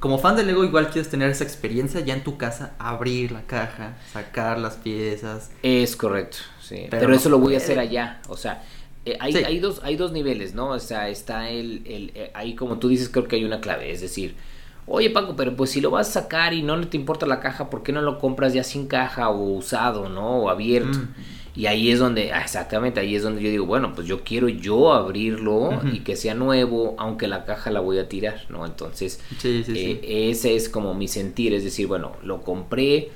como fan de Lego igual quieres tener esa experiencia ya en tu casa, abrir la caja, sacar las piezas. Es correcto, sí. Pero Pero, no eso lo voy a hacer allá. O sea, eh, hay, Sí. hay, dos, hay dos niveles, ¿no? O sea, está el, el eh, ahí como tú dices, creo que hay una clave. Es decir, oye Paco, pero pues si lo vas a sacar y no te importa la caja, ¿por qué no lo compras ya sin caja o usado, ¿no? O abierto. Mm. Y ahí es donde, ah, exactamente, ahí es donde yo digo, bueno, pues yo quiero yo abrirlo y que sea nuevo, aunque la caja la voy a tirar, ¿no? Entonces, Sí, sí, sí. eh, ese es como mi sentir, es decir, bueno, lo compré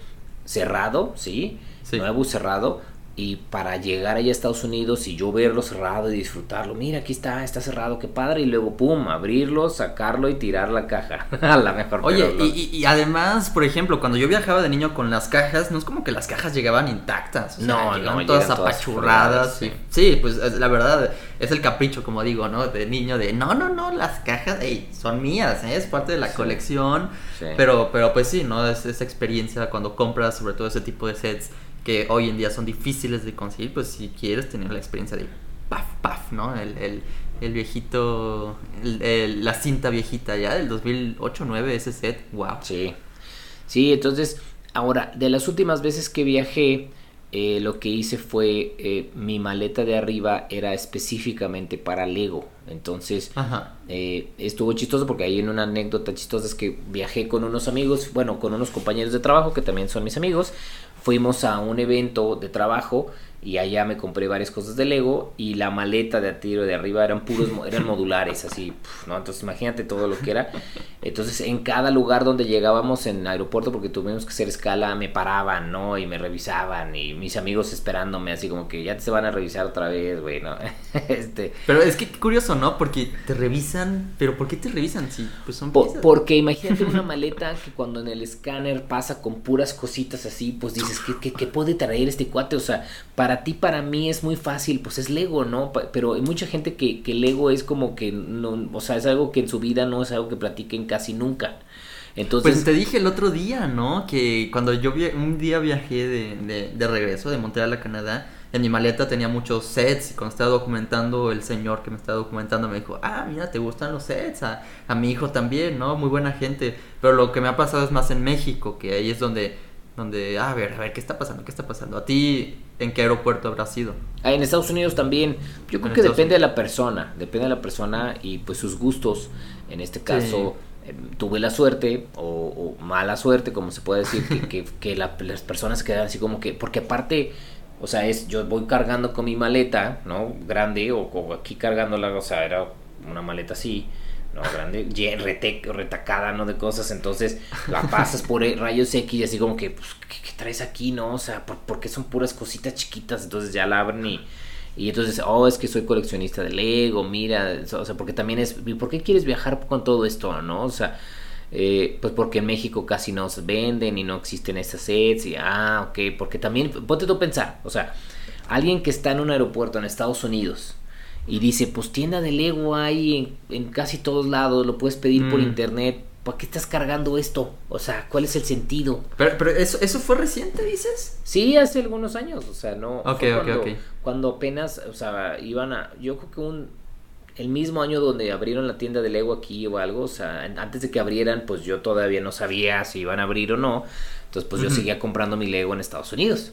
cerrado. Sí. Nuevo cerrado. Y para llegar allá a Estados Unidos y yo verlo cerrado y disfrutarlo, mira, aquí está, está cerrado, qué padre. Y luego, pum, abrirlo, sacarlo y tirar la caja. a la mejor. Oye, no. y, y- y además, por ejemplo, cuando yo viajaba de niño con las cajas, no es como que las cajas llegaban intactas. o sea, No, no, llegaban todas llegan todas apachurradas. y- sí, pues es- la verdad es el capricho, como digo, ¿no? De niño, de no, no, no, las cajas ey, son mías, ¿eh? es parte de la Sí. colección. Sí. Pero, pero pues sí, ¿no? Es esa experiencia cuando compras, sobre todo ese tipo de sets que hoy en día son difíciles de conseguir, pues si quieres tener la experiencia de paf, paf, ¿no? El, el, el viejito, el- el- la cinta viejita ya del 2008, 9, ese set, wow. Sí. Sí, entonces, ahora, de las últimas veces que viajé, eh, lo que hice fue, eh, mi maleta de arriba era específicamente para Lego. Entonces, eh, estuvo chistoso porque hay una anécdota chistosa es que viajé con unos amigos, bueno, con unos compañeros de trabajo que también son mis amigos. Fuimos a un evento de trabajo y allá me compré varias cosas de Lego y la maleta de a tiro de arriba eran puros, eran modulares, así, ¿no? Entonces imagínate todo lo que era. Entonces en cada lugar donde llegábamos en aeropuerto, porque tuvimos que hacer escala, me paraban, ¿no? Y me revisaban y mis amigos esperándome, así como que ya te van a revisar otra vez, güey, ¿no? este... Pero es que curioso, ¿no? Porque te revisan, pero ¿por qué te revisan si pues son Po- piezas? porque imagínate una maleta que cuando en el escáner pasa con puras cositas así, pues dices, ¿qué, qué, qué puede traer este cuate? O sea, para ti, para mí es muy fácil, pues es Lego, ¿no? Pero hay mucha gente que, que Lego es como que, no, o sea, es algo que en su vida no es algo que platiquen casi nunca. Entonces, Pues te dije el otro día, ¿no? Que cuando yo un día viajé de, de, de regreso de Montreal a Canadá, en mi maleta tenía muchos sets y cuando estaba documentando, el señor que me estaba documentando me dijo, ah, mira, te gustan los sets, a, a mi hijo también, ¿no? Muy buena gente. Pero lo que me ha pasado es más en México, que ahí es donde, donde, a ver, a ver, ¿qué está pasando? ¿Qué está pasando? ¿A ti en qué aeropuerto habrás sido? Ah, en Estados Unidos también. Yo creo que Estados depende de la persona, depende de la persona y pues sus gustos. En este caso, eh, tuve la suerte o, o mala suerte, como se puede decir, que, que, que la- las personas quedan así como que, porque aparte, o sea, es yo voy cargando con mi maleta, ¿no? Grande o, o aquí cargándola, o sea, era una maleta así. No, grande, retacada, ¿no? De cosas, entonces la pasas por eh, rayos X y así como que, pues, ¿qué, traes aquí, no? O sea, ¿por, por qué son puras cositas chiquitas? Entonces ya la abren y, y entonces, oh, es que soy coleccionista de Lego, mira, o sea, porque también es, ¿y ¿por qué quieres viajar con todo esto, no? O sea, eh, pues porque en México casi no se venden y no existen estas sets y, ah, ok, porque también, ponte tú a pensar, o sea, alguien que está en un aeropuerto en Estados Unidos y dice, pues tienda de Lego hay en, casi todos lados, lo puedes pedir por mm. internet. ¿Para qué estás cargando esto? O sea, ¿cuál es el sentido? Pero, pero eso, eso fue reciente, dices? Sí, hace algunos años, o sea, no. Ok, cuando, ok, Cuando apenas, o sea, iban a. Yo creo que un. El mismo año donde abrieron la tienda de Lego aquí o algo, o sea, antes de que abrieran, pues yo todavía no sabía si iban a abrir o no. Entonces, pues yo seguía comprando mi Lego en Estados Unidos.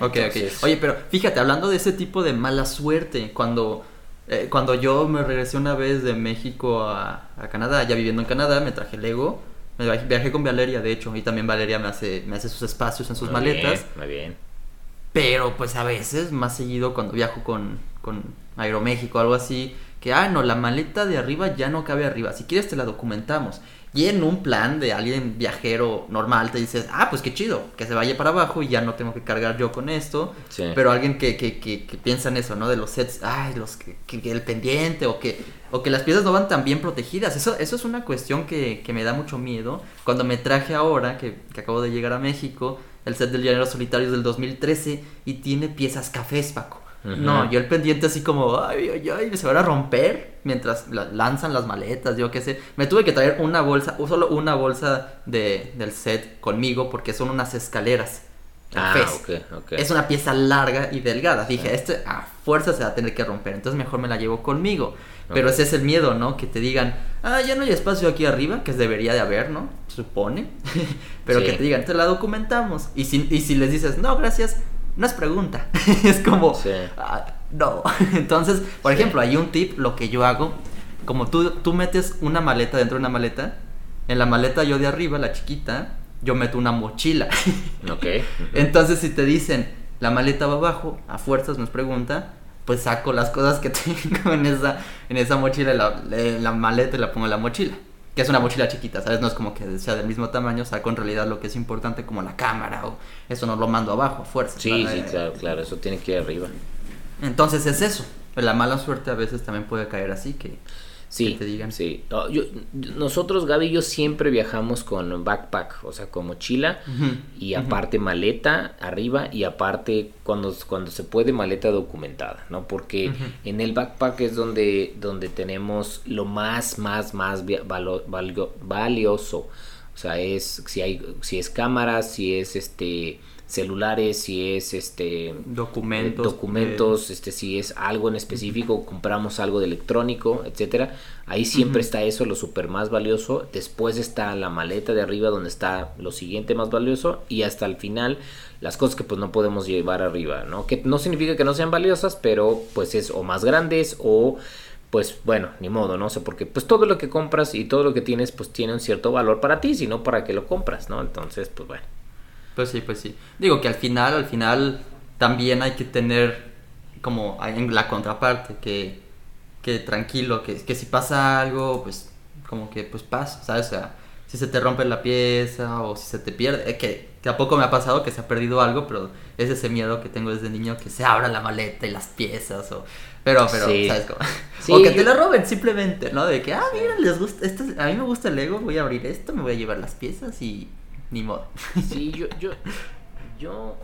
Ok, ok. Oye, pero fíjate, hablando de ese tipo de mala suerte, cuando, eh, cuando yo me regresé una vez de México a, Canadá, ya viviendo en Canadá, me traje Lego. Me viajé con Valeria, de hecho, y también Valeria me hace, me hace sus espacios en sus maletas. muy bien. Pero pues a veces, más seguido cuando viajo con, con Aeroméxico o algo así, que, ah, no, la maleta de arriba ya no cabe arriba. Si quieres te la documentamos. Y en un plan de alguien viajero normal te dices, ah, pues qué chido, que se vaya para abajo y ya no tengo que cargar yo con esto. Pero alguien que, que, que, piensa en eso, ¿no? De los sets, ay, los que, el pendiente o que, o que las piezas no van tan bien protegidas. Eso, eso es una cuestión que, me da mucho miedo. Cuando me traje ahora, que, acabo de llegar a México, el set del Llanero Solitario del 2013 y tiene piezas cafés, Paco. No, yo el pendiente así como, ay, ay, ay, se van a romper mientras lanzan las maletas, yo qué sé. Me tuve que traer una bolsa, solo una bolsa de, del set conmigo porque son unas escaleras. Ah, okay, okay. Es una pieza larga y delgada. Dije, este a fuerza se va a tener que romper, entonces mejor me la llevo conmigo. Pero ese es el miedo, ¿no? Que te digan, ah, ya no hay espacio aquí arriba, que debería de haber, ¿no? Supone. Pero que te digan, te la documentamos. Y si, y si les dices, no, gracias, no es pregunta. es como, ah, no. Entonces, por ejemplo, hay un tip, lo que yo hago, como tú, tú metes una maleta dentro de una maleta, en la maleta yo de arriba, la chiquita, yo meto una mochila. ok. Entonces, si te dicen, la maleta va abajo, a fuerzas no es pregunta, pues saco las cosas que tengo en esa, en esa mochila, la, la maleta y la pongo en la mochila que es una mochila chiquita, ¿sabes? No es como que sea del mismo tamaño, saco en realidad lo que es importante como la cámara o eso no lo mando abajo a fuerza. Sí, sí, claro, claro, eso tiene que ir arriba. Entonces es eso, la mala suerte a veces también puede caer así, que Sí, sí. nosotros, Gaby y yo, siempre viajamos con backpack, o sea, con mochila y aparte maleta arriba y aparte cuando, cuando se puede maleta documentada, ¿no? Porque en el backpack es donde, donde tenemos lo más, más, más valioso. O sea, es si hay, si es cámara, si es este celulares, si es este documentos, documentos, este si es algo en específico, compramos algo de electrónico, etcétera. Ahí siempre está eso, lo super más valioso. Después está la maleta de arriba donde está lo siguiente más valioso y hasta el final las cosas que pues no podemos llevar arriba, ¿no? Que no significa que no sean valiosas, pero pues es o más grandes o pues bueno, ni modo, no sé, porque pues todo lo que compras y todo lo que tienes pues tiene un cierto valor para ti, sino para que lo compras, ¿no? Entonces, pues bueno. Pues sí, pues sí. Digo que al final, al final también hay que tener como en la contraparte, que, que tranquilo, que, que si pasa algo, pues como que pues pasa, ¿sabes? O sea, si se te rompe la pieza o si se te pierde, eh, que, que a poco me ha pasado que se ha perdido algo, pero es ese miedo que tengo desde niño que se abra la maleta y las piezas o... Pero, pero, ¿sabes cómo? o que te la roben simplemente, ¿no? De que, ah, mira, les gusta, esto, a mí me gusta el Lego, voy a abrir esto, me voy a llevar las piezas y ni modo. Sí, yo, yo, yo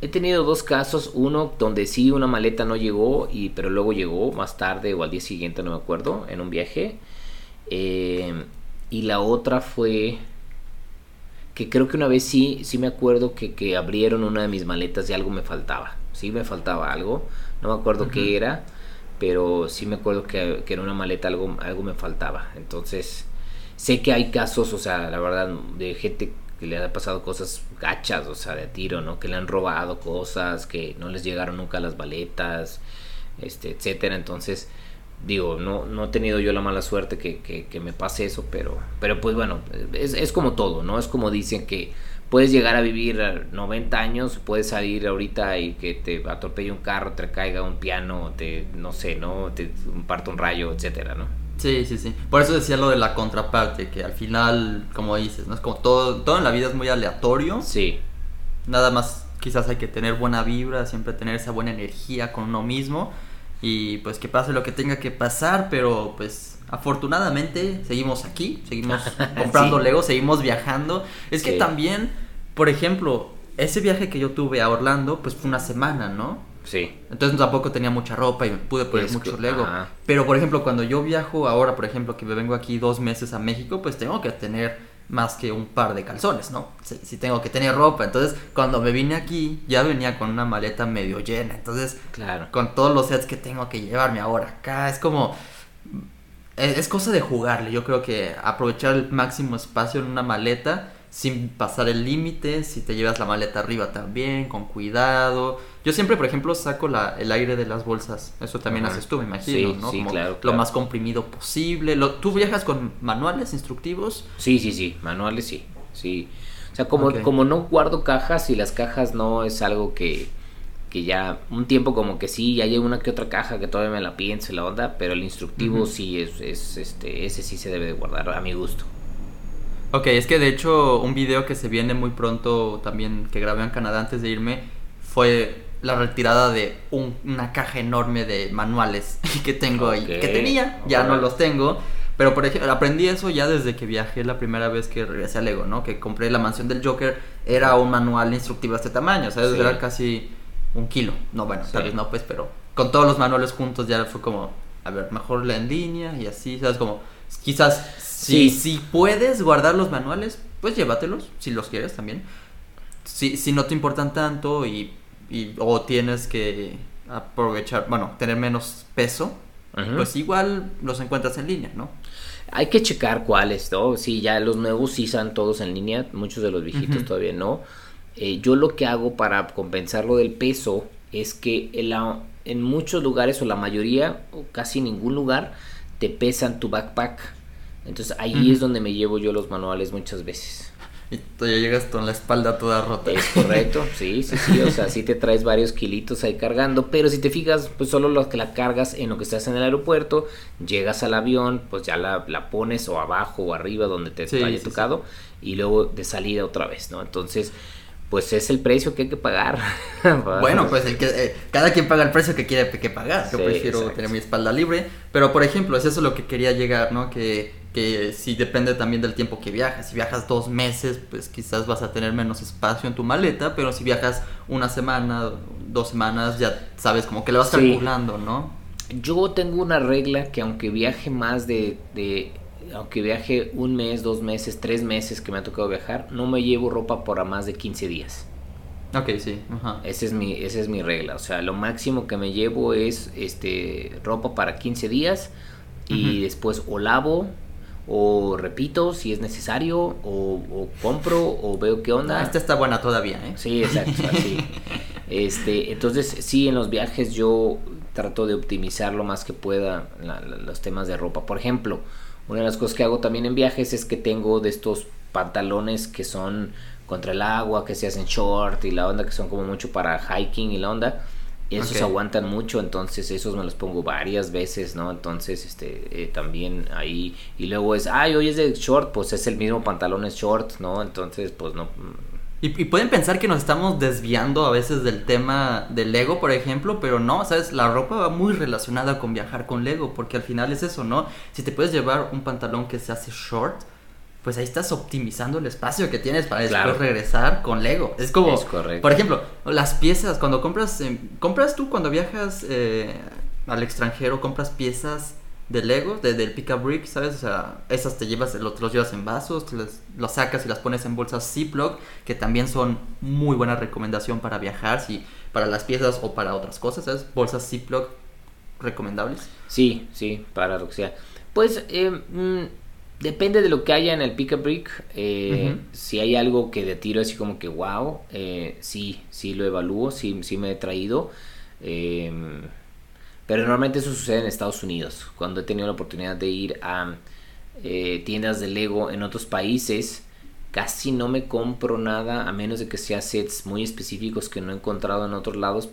he tenido dos casos. Uno donde sí una maleta no llegó, y, pero luego llegó más tarde o al día siguiente, no me acuerdo, en un viaje. Eh, y la otra fue que creo que una vez sí, sí me acuerdo que, que, abrieron una de mis maletas y algo me faltaba. Sí me faltaba algo. No me acuerdo qué era, pero sí me acuerdo que, que, era una maleta, algo, algo me faltaba. Entonces Sé que hay casos, o sea, la verdad, de gente que le ha pasado cosas gachas, o sea, de tiro, ¿no? Que le han robado cosas, que no les llegaron nunca las baletas, este, etcétera. Entonces, digo, no, no he tenido yo la mala suerte que, que, me pase eso, pero, pero pues bueno, es, es, como todo, ¿no? Es como dicen que puedes llegar a vivir 90 años, puedes salir ahorita y que te atropelle un carro, te caiga un piano, te, no sé, ¿no? Te parto un rayo, etcétera, ¿no? Sí, sí, sí. Por eso decía lo de la contraparte, que al final, como dices, ¿no? Es como todo, todo en la vida es muy aleatorio. Sí. Nada más quizás hay que tener buena vibra, siempre tener esa buena energía con uno mismo. Y pues que pase lo que tenga que pasar, pero pues afortunadamente seguimos aquí, seguimos comprando Lego, seguimos viajando. Es que también, por ejemplo, ese viaje que yo tuve a Orlando, pues fue una semana, ¿no? Sí. Entonces tampoco tenía mucha ropa y pude poner Es mucho que- Lego. ajá. Pero por ejemplo, cuando yo viajo ahora, por ejemplo, que me vengo aquí dos meses a México, pues tengo que tener más que un par de calzones, ¿no? Si, si tengo que tener ropa. Entonces, cuando me vine aquí, ya venía con una maleta medio llena. Entonces, Claro. con todos los sets que tengo que llevarme ahora acá, es como... Es, es cosa de jugarle. Yo creo que aprovechar el máximo espacio en una maleta sin pasar el límite, si te llevas la maleta arriba también, con cuidado. Yo siempre, por ejemplo, saco la, el aire de las bolsas. Eso también Ajá. haces tú, me imagino, Sí, ¿no? sí, Como claro, Lo claro. más comprimido posible. Lo- ¿Tú viajas con manuales instructivos? Sí, sí, sí, manuales sí, sí. O sea, como, como no guardo cajas y las cajas no es algo que, que ya un tiempo como que sí, ya hay una que otra caja que todavía me la pienso y la onda, pero el instructivo sí es, es, este, ese sí se debe de guardar a mi gusto. Ok, es que de hecho un video que se viene muy pronto también que grabé en Canadá antes de irme fue la retirada de un- una caja enorme de manuales que tengo ahí, Ok, que tenía, ya no los tengo. Pero por ejemplo, aprendí eso ya desde que viajé la primera vez que regresé a Lego, ¿no? Que compré la mansión del Joker, era un manual instructivo de este tamaño, ¿sabes? Sí. Era casi un kilo. No, bueno, tal vez no, pues, pero con todos los manuales juntos ya fue como, a ver, mejor la en línea y así, ¿sabes? Como, quizás Sí. si puedes guardar los manuales, pues llévatelos, si los quieres también. Si, si no te importan tanto y, y- o tienes que aprovechar, bueno, tener menos peso, pues igual los encuentras en línea, ¿no? Hay que checar cuáles, ¿no? Sí, ya los nuevos sí están todos en línea, muchos de los viejitos todavía no. Eh, yo lo que hago para compensar lo del peso es que en, la- en muchos lugares, o la mayoría, o casi ningún lugar, te pesan tu backpack. Entonces ahí es donde me llevo yo los manuales muchas veces. Y tú ya llegas con la espalda toda rota. Es correcto, sí, sí, sí, o sea, sí te traes varios kilitos ahí cargando, pero si te fijas, pues solo lo que la cargas en lo que estás en el aeropuerto, llegas al avión, pues ya la, la pones o abajo o arriba donde te Sí, haya sí, tocado y luego de salida otra vez, ¿no? Entonces, pues es el precio que hay que pagar. Bueno, pues el que, eh, cada quien paga el precio que quiere que pagar. Yo Sí, prefiero exacto. tener mi espalda libre. Pero, por ejemplo, es eso lo que quería llegar, ¿no? Que, que sí depende también del tiempo que viajas. Si viajas dos meses, pues quizás vas a tener menos espacio en tu maleta. Pero si viajas una semana, dos semanas, ya sabes, como que le vas Sí. calculando, ¿no? Yo tengo una regla que aunque viaje más de, de- aunque viaje un mes, dos meses, tres meses que me ha tocado viajar, no me llevo ropa por a más de 15 días. Ok, sí. Ajá. Es mi, esa es mi regla. O sea, lo máximo que me llevo es este ropa para 15 días y después o lavo o repito si es necesario o, o compro o veo qué onda. Ah, esta está buena todavía, ¿eh? Sí, exacto, así. Este, entonces sí, en los viajes yo trato de optimizar lo más que pueda la- la- los temas de ropa. Por ejemplo, una de las cosas que hago también en viajes es que tengo de estos pantalones que son contra el agua, que se hacen short y la onda que son como mucho para hiking y la onda. Esos Ok. aguantan mucho, entonces esos me los pongo varias veces, ¿no? Entonces, este, eh, también ahí, y luego es, ay, hoy es de short, pues es el mismo pantalón es short, ¿no? Entonces, pues no, Y, y pueden pensar que nos estamos desviando a veces del tema del Lego, por ejemplo, pero no, ¿sabes? La ropa va muy relacionada con viajar con Lego, porque al final es eso, ¿no? Si te puedes llevar un pantalón que se hace short, pues ahí estás optimizando el espacio que tienes para después regresar con Lego. Es como, Es correcto. por ejemplo, las piezas, cuando compras, eh, compras tú cuando viajas eh, al extranjero, compras piezas de Lego, de, del Pick Brick, ¿sabes? O sea, esas te llevas, los llevas en vasos, te las- los sacas y las pones en bolsas Ziploc, que también son muy buena recomendación para viajar, si para las piezas o para otras cosas, ¿sabes? Bolsas Ziploc recomendables. Sí, sí, para lo que sea. Pues eh, mm, depende de lo que haya en el pick a brick. eh. Si hay algo que de tiro así como que wow, eh, sí, sí lo evalúo, sí, sí me he traído. eh, pero normalmente eso sucede en Estados Unidos. Cuando he tenido la oportunidad de ir a eh, tiendas de Lego en otros países, casi no me compro nada a menos de que sea sets muy específicos que no he encontrado en otros lados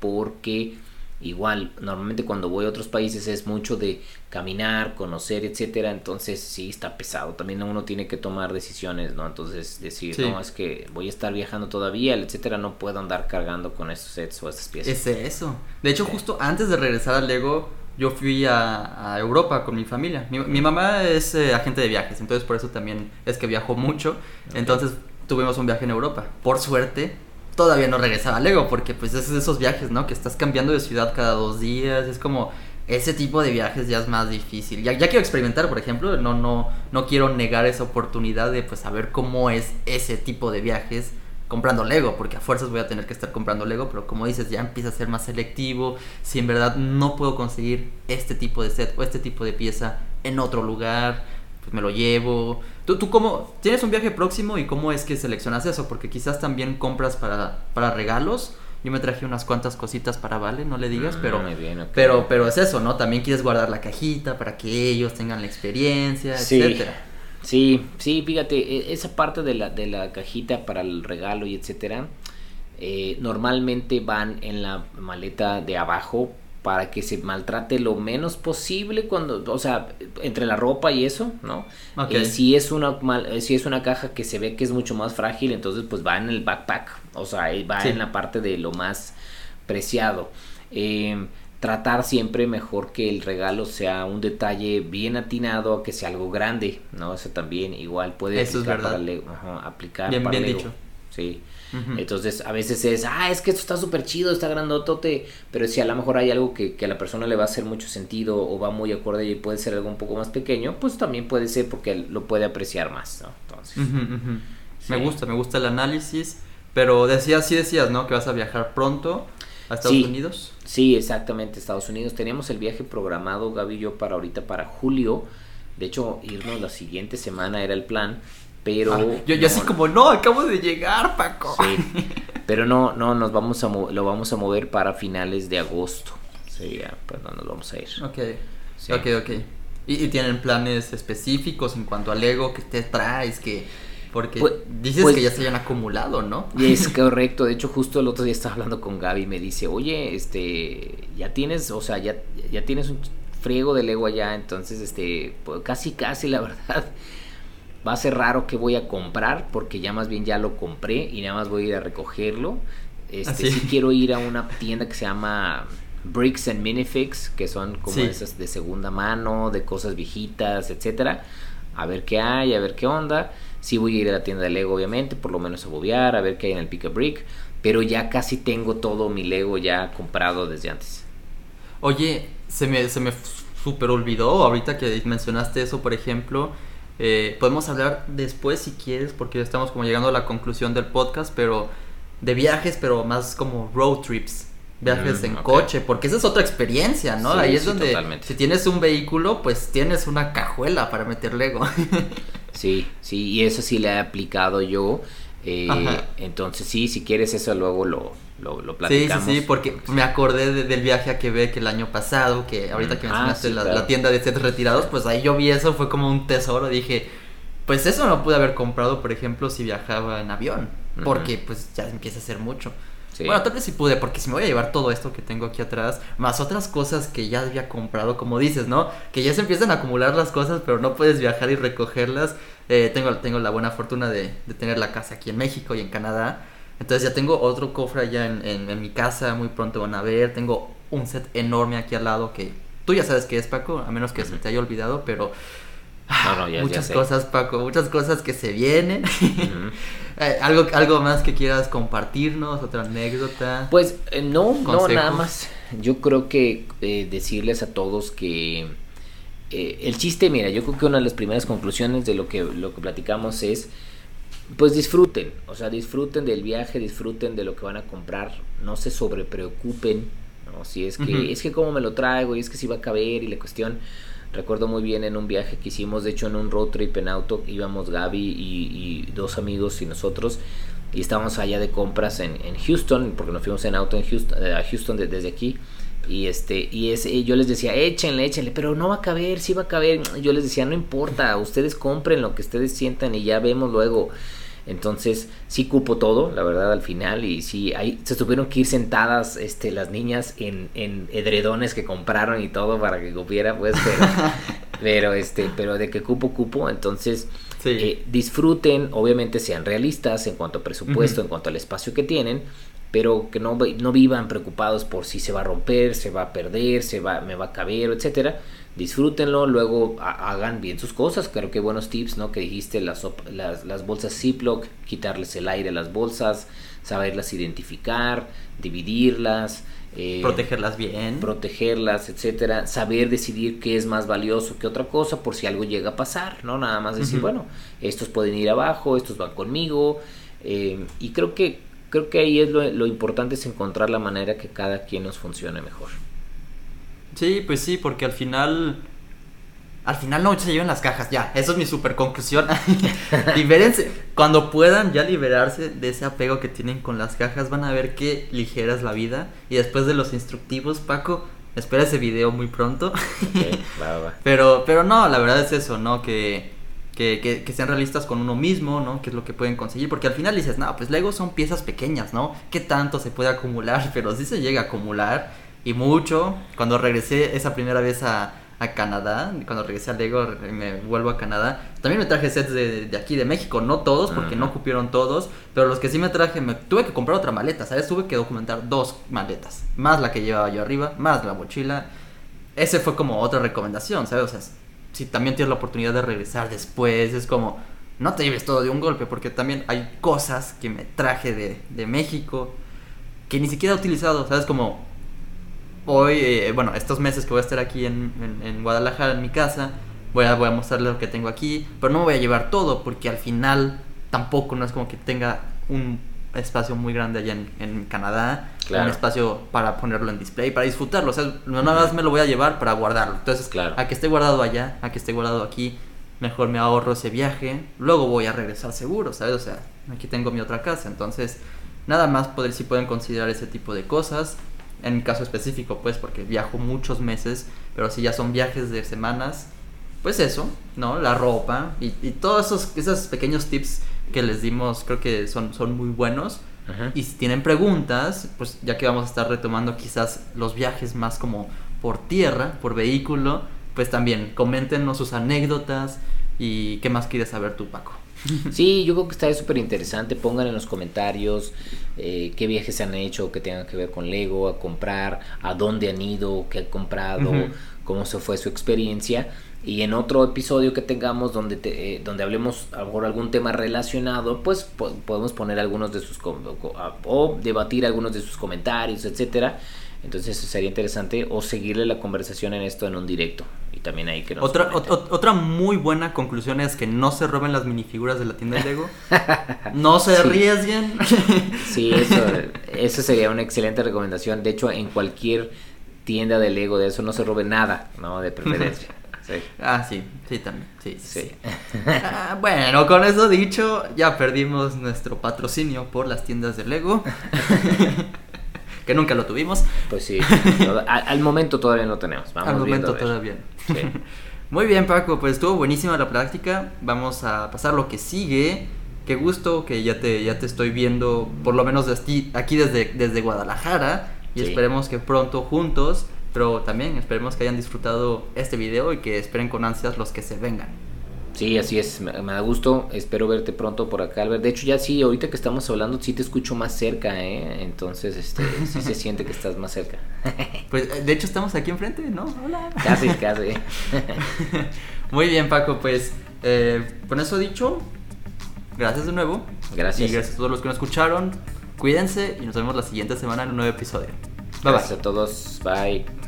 porque igual normalmente cuando voy a otros países es mucho de caminar, conocer, etcétera, entonces sí está pesado, también uno tiene que tomar decisiones, ¿no? Entonces decir, Sí. no, es que voy a estar viajando todavía, etcétera, no puedo andar cargando con estos sets o estas piezas. Es eso. De hecho, justo antes de regresar al Lego, yo fui a, a Europa con mi familia. Mi, mi mamá es eh, agente de viajes, entonces por eso también es que viajo mucho. Entonces tuvimos un viaje en Europa. Por suerte, todavía no regresaba a Lego, porque pues es de esos viajes, ¿no? Que estás cambiando de ciudad cada dos días, es como ese tipo de viajes ya es más difícil. Ya, quiero experimentar, por ejemplo, no, no, no quiero negar esa oportunidad de pues saber cómo es ese tipo de viajes comprando Lego, porque a fuerzas voy a tener que estar comprando Lego, pero como dices, ya empieza a ser más selectivo, si en verdad no puedo conseguir este tipo de set o este tipo de pieza en otro lugar, pues me lo llevo. ¿Tú, tú cómo, tienes un viaje próximo y cómo es que seleccionas eso? Porque quizás también compras para, para regalos. Yo me traje unas cuantas cositas para Vale, no le digas, pero, Mm, pero, pero es eso, ¿no? También quieres guardar la cajita para que ellos tengan la experiencia, Sí. etcétera. Sí, sí, fíjate, e- esa parte de la, de la cajita para el regalo y etcétera, eh, normalmente van en la maleta de abajo para que se maltrate lo menos posible cuando, o sea, entre la ropa y eso, ¿no? Ok. Eh, si es una mal- eh, si es una caja que se ve que es mucho más frágil, entonces pues va en el backpack, o sea, va Sí. en la parte de lo más preciado. Eh, tratar siempre mejor que el regalo sea un detalle bien atinado a que sea algo grande, ¿no? Eso también igual puede Eso es aplicar verdad. para Lego, ajá, aplicar Bien- para bien Lego. dicho. Sí. Entonces, a veces es, ah, es que esto está súper chido, está grandotote, pero si a lo mejor hay algo que, que a la persona le va a hacer mucho sentido o va muy acorde y puede ser algo un poco más pequeño, pues también puede ser porque lo puede apreciar más, ¿no? Entonces. Sí. Me gusta, me gusta el análisis. Pero decías, sí decías, ¿no? Que vas a viajar pronto a Estados Sí. Unidos. sí, exactamente, Estados Unidos. Teníamos el viaje programado, Gaby y yo, para ahorita, para julio. De hecho, irnos la siguiente semana era el plan, pero... Ah, yo, yo no, así como, no, acabo de llegar, Paco. Sí, pero no, no, nos vamos a lo vamos a mover para finales de agosto. Sería, pues no nos vamos a ir. Ok, Sí. ok, ok. ¿Y, y tienen planes específicos en cuanto al Lego que te traes? que Porque Pues- dices pues- que ya se hayan acumulado, ¿no? Y es correcto, de hecho justo el otro día estaba hablando con Gaby y me dice, oye, este, ya tienes, o sea, ya, ya tienes un friego de Lego allá, entonces, este, pues casi, casi la verdad, va a ser raro que voy a comprar, porque ya más bien ya lo compré y nada más voy a ir a recogerlo. Este, ¿Ah, sí? sí quiero ir a una tienda que se llama Bricks and Minifix, que son como Sí. esas de segunda mano, de cosas viejitas, etcétera. A ver qué hay, a ver qué onda. Sí voy a ir a la tienda de Lego, obviamente, por lo menos a bobear, a ver qué hay en el Pick a Brick. Pero ya casi tengo todo mi Lego ya comprado desde antes. Oye, se me, se me super olvidó ahorita que mencionaste eso, por ejemplo. Eh, podemos hablar después si quieres, porque ya estamos como llegando a la conclusión del podcast, pero de viajes, pero más como road trips. Viajes Mm, en coche, porque esa es otra experiencia, ¿no? Sí, Ahí es sí, donde totalmente. si tienes un vehículo, pues tienes una cajuela para meter Lego. Sí, sí, y eso sí le he aplicado yo. eh, entonces sí, si quieres eso luego lo, lo, lo Sí, sí, sí, porque me acordé de- del viaje a Quebec el año pasado, que ahorita que Mm, ah, mencionaste sí, la, claro. la tienda de sets retirados, pues ahí yo vi eso, fue como un tesoro, dije, pues eso no pude haber comprado, por ejemplo, si viajaba en avión, porque pues ya empieza a ser mucho. Sí. Bueno, tal vez sí pude, porque si me voy a llevar todo esto que tengo aquí atrás, más otras cosas que ya había comprado, como dices, ¿no? Que ya se empiezan a acumular las cosas, pero no puedes viajar y recogerlas. Eh, tengo, tengo la buena fortuna de, de tener la casa aquí en México y en Canadá. Entonces ya tengo otro cofre allá en, en- en mi casa, muy pronto van a ver. Tengo un set enorme aquí al lado que tú ya sabes qué es, Paco, a menos que se te haya olvidado, pero... No, no, ya- ya muchas cosas, Paco, muchas cosas que se vienen. Eh, ¿Algo, ¿Algo más que quieras compartirnos? ¿Otra anécdota? Pues eh, no, no, nada más. Yo creo que eh, decirles a todos que el chiste, mira, yo creo que una de las primeras conclusiones de lo que, lo que platicamos es, pues disfruten, o sea, disfruten del viaje, disfruten de lo que van a comprar, no se sobrepreocupen, ¿no? Si es que, es que cómo me lo traigo y es que si va a caber y la cuestión, recuerdo muy bien en un viaje que hicimos, de hecho en un road trip en auto, íbamos Gaby y, y dos amigos y nosotros, y estábamos allá de compras en, en Houston, porque nos fuimos en auto en Houston, eh, a Houston de- desde aquí. Y este, y es, y yo les decía, échenle, échenle, pero no va a caber, sí va a caber. Yo les decía, no importa, ustedes compren lo que ustedes sientan y ya vemos luego. Entonces, sí cupo todo, la verdad, al final. Y sí, ahí se tuvieron que ir sentadas este, las niñas en, en edredones que compraron y todo para que cupiera, pues, pero, pero, este, pero de que cupo, cupo. Entonces, Sí. eh, disfruten, obviamente sean realistas en cuanto a presupuesto, en cuanto al espacio que tienen, pero que no, no vivan preocupados por si se va a romper, se va a perder, se va, me va a caber, etcétera. Disfrútenlo, luego hagan bien sus cosas. Creo que buenos tips, ¿no? Que dijiste las, las, las bolsas Ziploc, quitarles el aire a las bolsas, saberlas identificar, dividirlas. Eh, protegerlas bien. Protegerlas, etcétera. Saber decidir qué es más valioso que otra cosa por si algo llega a pasar, ¿no? Nada más decir, bueno, estos pueden ir abajo, estos van conmigo. Eh, y creo que, creo que ahí es lo, lo importante es encontrar la manera que cada quien nos funcione mejor. Sí, pues sí, porque al final al final no se lleven las cajas, ya. Eso es mi super conclusión. Libérense. Cuando puedan ya liberarse de ese apego que tienen con las cajas, van a ver qué ligera es la vida. Y después de los instructivos, Paco, espera ese video muy pronto. Pero, pero no, la verdad es eso, ¿no? Que, que, que, sean realistas con uno mismo, ¿no? Que es lo que pueden conseguir. Porque al final dices, no, pues Lego son piezas pequeñas, ¿no? ¿Qué tanto se puede acumular? Pero sí se llega a acumular. Y mucho. Cuando regresé esa primera vez a a Canadá, cuando regresé a Lego me vuelvo a Canadá, también me traje sets de, aquí de México, no todos porque no cupieron todos, pero los que sí me traje, me tuve que comprar otra maleta, ¿sabes? Tuve que documentar dos maletas, más la que llevaba yo arriba, más la mochila. Ese fue como otra recomendación, ¿sabes? O sea, si también tienes la oportunidad de regresar después, es como, no te lleves todo de un golpe, porque también hay cosas que me traje de, de México que ni siquiera he utilizado, ¿sabes? Como hoy, eh, bueno, estos meses que voy a estar aquí en, en, Guadalajara, en mi casa, voy a, voy a mostrarles lo que tengo aquí, pero no me voy a llevar todo porque al final tampoco no es como que tenga un espacio muy grande allá en, en Canadá, un espacio para ponerlo en display, para disfrutarlo, o sea, nada más me lo voy a llevar para guardarlo. Entonces, claro. a que esté guardado allá, a que esté guardado aquí, mejor me ahorro ese viaje, luego voy a regresar seguro, ¿sabes? O sea, aquí tengo mi otra casa, entonces, nada más poder si pueden considerar ese tipo de cosas en mi caso específico, pues, porque viajo muchos meses, pero si ya son viajes de semanas, pues eso, ¿no? La ropa y, y todos esos, esos pequeños tips que les dimos creo que son, son muy buenos. Y si tienen preguntas, pues ya que vamos a estar retomando quizás los viajes más como por tierra, por vehículo, pues también coméntenos sus anécdotas y qué más quieres saber tú, Paco. Sí, yo creo que está súper interesante. Pongan en los comentarios eh, qué viajes se han hecho que tengan que ver con Lego, a comprar, a dónde han ido, qué han comprado, cómo se fue su experiencia. Y en otro episodio que tengamos donde, eh, donde hablemos a algún tema relacionado, pues podemos poner algunos de sus o debatir algunos de sus comentarios, etcétera. Entonces sería interesante o seguirle la conversación en esto en un directo. Y también ahí que nos otra, otra muy buena conclusión es que no se roben las minifiguras de la tienda de Lego. no se arriesguen. sí, eso, eso sería una excelente recomendación. De hecho, en cualquier tienda de Lego de eso no se robe nada, ¿no? De preferencia. Ah, sí, sí, también. Sí, sí. Ah, bueno, con eso dicho, ya perdimos nuestro patrocinio por las tiendas de Lego. que nunca lo tuvimos. Pues sí, al, momento todavía no tenemos. Vamos al momento todavía. Muy bien, Paco, pues estuvo buenísima la práctica. Vamos a pasar lo que sigue. Qué gusto que ya te, ya te estoy viendo, por lo menos aquí, aquí desde, desde Guadalajara. Y esperemos que pronto juntos, pero también esperemos que hayan disfrutado este video y que esperen con ansias los que se vengan. Sí, así es, me, da gusto, espero verte pronto por acá, Albert. De hecho, ya sí, ahorita que estamos hablando, sí te escucho más cerca, ¿eh? Entonces, este, sí se siente que estás más cerca. pues, eh, de hecho, estamos aquí enfrente, ¿no? Hola. Casi, casi. Muy bien, Paco, pues, eh, con eso dicho, gracias de nuevo. Gracias. Y gracias a todos los que nos escucharon. Cuídense y nos vemos la siguiente semana en un nuevo episodio. Bye gracias a todos, bye.